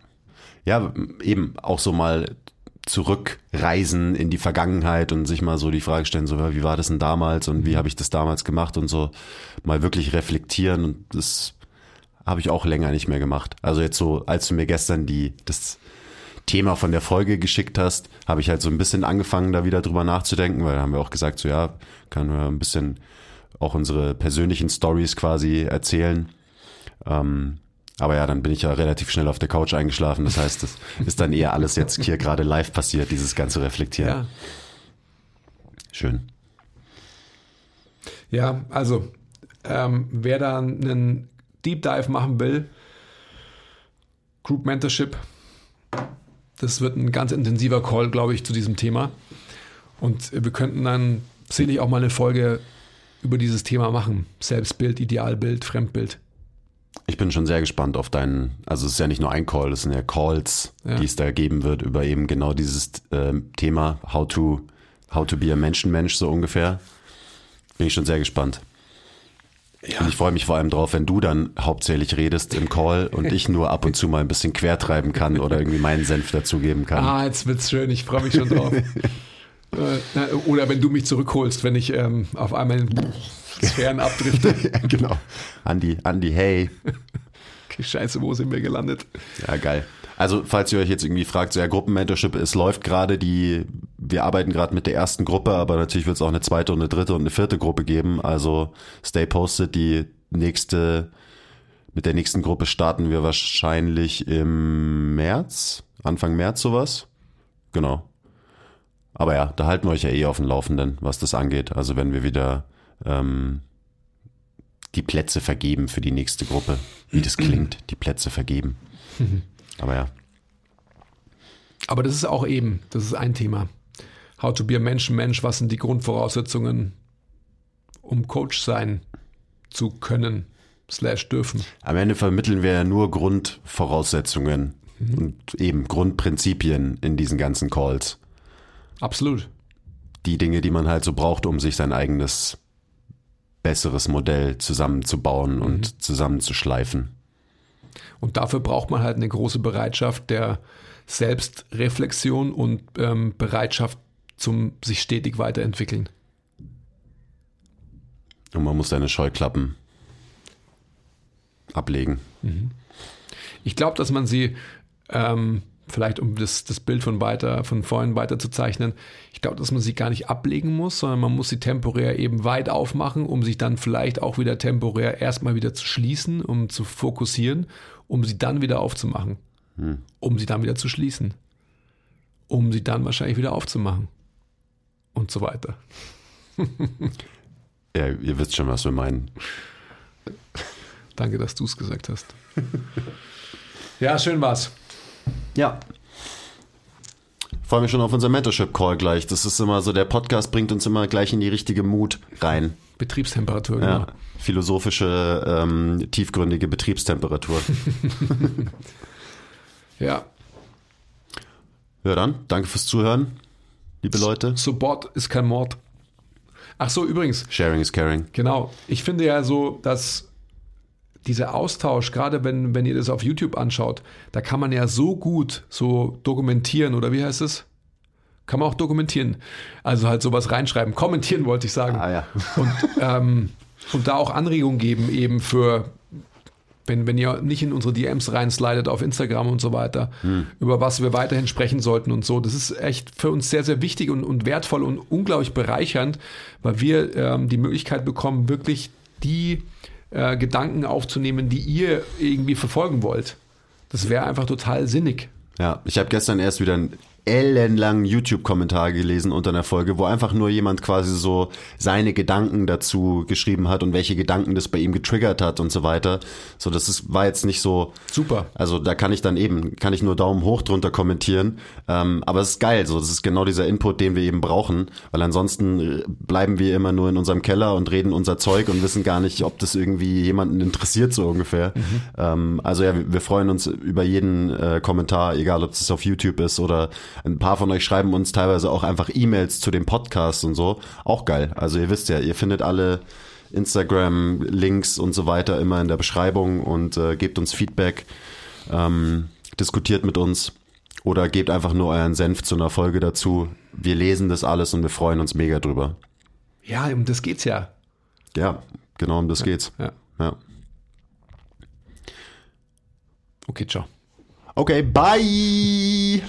Ja, eben auch so mal zurückreisen in die Vergangenheit und sich mal so die Frage stellen, so wie war das denn damals und wie habe ich das damals gemacht und so mal wirklich reflektieren und das habe ich auch länger nicht mehr gemacht. Also jetzt so, als du mir gestern die das Thema von der Folge geschickt hast, habe ich halt so ein bisschen angefangen, da wieder drüber nachzudenken, weil da haben wir auch gesagt, so ja, können wir ein bisschen auch unsere persönlichen Stories quasi erzählen. Ähm, aber ja, dann bin ich ja relativ schnell auf der Couch eingeschlafen. Das heißt, das ist dann eher alles jetzt hier gerade live passiert, dieses ganze Reflektieren. Ja. Schön. Ja, also ähm, wer da einen Deep Dive machen will, Group Mentorship, das wird ein ganz intensiver Call, glaube ich, zu diesem Thema. Und wir könnten dann sicherlich auch mal eine Folge über dieses Thema machen. Selbstbild, Idealbild, Fremdbild. Ich bin schon sehr gespannt auf deinen, also es ist ja nicht nur ein Call, es sind ja Calls, Ja. die es da geben wird über eben genau dieses ähm, Thema, how to, how to be a Menschenmensch, so ungefähr. Bin ich schon sehr gespannt. Und ich freue mich vor allem drauf, wenn du dann hauptsächlich redest im Call und ich nur ab und zu mal ein bisschen quertreiben kann oder irgendwie meinen Senf dazugeben kann. Ah, jetzt wird's schön, ich freue mich schon drauf. Äh, Oder wenn du mich zurückholst, wenn ich ähm, auf einmal in Sphären abdrifte. genau. Andi, Andi, hey. Scheiße, wo sind wir gelandet? Ja, geil. Also, falls ihr euch jetzt irgendwie fragt, so ja, Gruppenmentorship, es läuft gerade, die, wir arbeiten gerade mit der ersten Gruppe, aber natürlich wird es auch eine zweite und eine dritte und eine vierte Gruppe geben. Also, stay posted, die nächste, mit der nächsten Gruppe starten wir wahrscheinlich im März, Anfang März sowas. Genau. Aber ja, da halten wir euch ja eh auf dem Laufenden, was das angeht. Also, wenn wir wieder, ähm, die Plätze vergeben für die nächste Gruppe. Wie das klingt, die Plätze vergeben. Aber ja. Aber das ist auch eben, das ist ein Thema. How to be a Mensch-Mensch, was sind die Grundvoraussetzungen, um Coach sein zu können, slash dürfen. Am Ende vermitteln wir ja nur Grundvoraussetzungen und eben Grundprinzipien in diesen ganzen Calls. Absolut. Die Dinge, die man halt so braucht, um sich sein eigenes besseres Modell zusammenzubauen und zusammenzuschleifen. Und dafür braucht man halt eine große Bereitschaft der Selbstreflexion und ähm, Bereitschaft zum sich stetig weiterentwickeln. Und man muss seine Scheuklappen ablegen. Ich glaube, dass man sie, ähm, vielleicht um das, das Bild von weiter, von vorhin weiter zu zeichnen, ich glaube, dass man sie gar nicht ablegen muss, sondern man muss sie temporär eben weit aufmachen, um sich dann vielleicht auch wieder temporär erstmal wieder zu schließen, um zu fokussieren, um sie dann wieder aufzumachen, um sie dann wieder zu schließen, um sie dann wahrscheinlich wieder aufzumachen und so weiter. Ja, ihr wisst schon, was wir meinen. Danke, dass du es gesagt hast. ja, schön war's. Ja. Freue mich schon auf unser Mentorship-Call gleich. Das ist immer so, der Podcast bringt uns immer gleich in die richtige Mut rein. Betriebstemperatur, genau. Ja. Philosophische, ähm, tiefgründige Betriebstemperatur. Ja, Ja, dann, danke fürs Zuhören, liebe Leute. Support ist kein Mord. Ach so, übrigens, Sharing is caring. genau. Ich finde ja so, dass dieser Austausch, gerade wenn, wenn ihr das auf YouTube anschaut, da kann man ja so gut so dokumentieren, oder wie heißt es? Kann man auch dokumentieren. Also halt sowas reinschreiben. Kommentieren wollte ich sagen. Ah ja. Und, ähm, und da auch Anregungen geben, eben für, wenn, wenn ihr nicht in unsere DMs reinslidet auf Instagram und so weiter, über was wir weiterhin sprechen sollten und so. Das ist echt für uns sehr, sehr wichtig und, und wertvoll und unglaublich bereichernd, weil wir ähm, die Möglichkeit bekommen, wirklich die äh, Gedanken aufzunehmen, die ihr irgendwie verfolgen wollt. Das wäre einfach total sinnig. Ja, ich habe gestern erst wieder einen ellenlangen YouTube-Kommentar gelesen unter einer Folge, wo einfach nur jemand quasi so seine Gedanken dazu geschrieben hat und welche Gedanken das bei ihm getriggert hat und so weiter. So, das ist, war jetzt nicht so. Super. Also da kann ich dann eben, kann ich nur Daumen hoch drunter kommentieren. Ähm, aber es ist geil, so das ist genau dieser Input, den wir eben brauchen, weil ansonsten bleiben wir immer nur in unserem Keller und reden unser Zeug und wissen gar nicht, ob das irgendwie jemanden interessiert, so ungefähr. Ähm, also ja, wir, wir freuen uns über jeden äh, Kommentar, egal ob es auf YouTube ist oder ein paar von euch schreiben uns teilweise auch einfach E-Mails zu dem Podcast und so. Auch geil. Also ihr wisst ja, ihr findet alle Instagram-Links und so weiter immer in der Beschreibung und äh, gebt uns Feedback, ähm, diskutiert mit uns oder gebt einfach nur euren Senf zu einer Folge dazu. Wir lesen das alles und wir freuen uns mega drüber. Ja, um das geht's ja. Ja, genau um das geht's. ja. Ja. Okay, ciao. Okay, bye!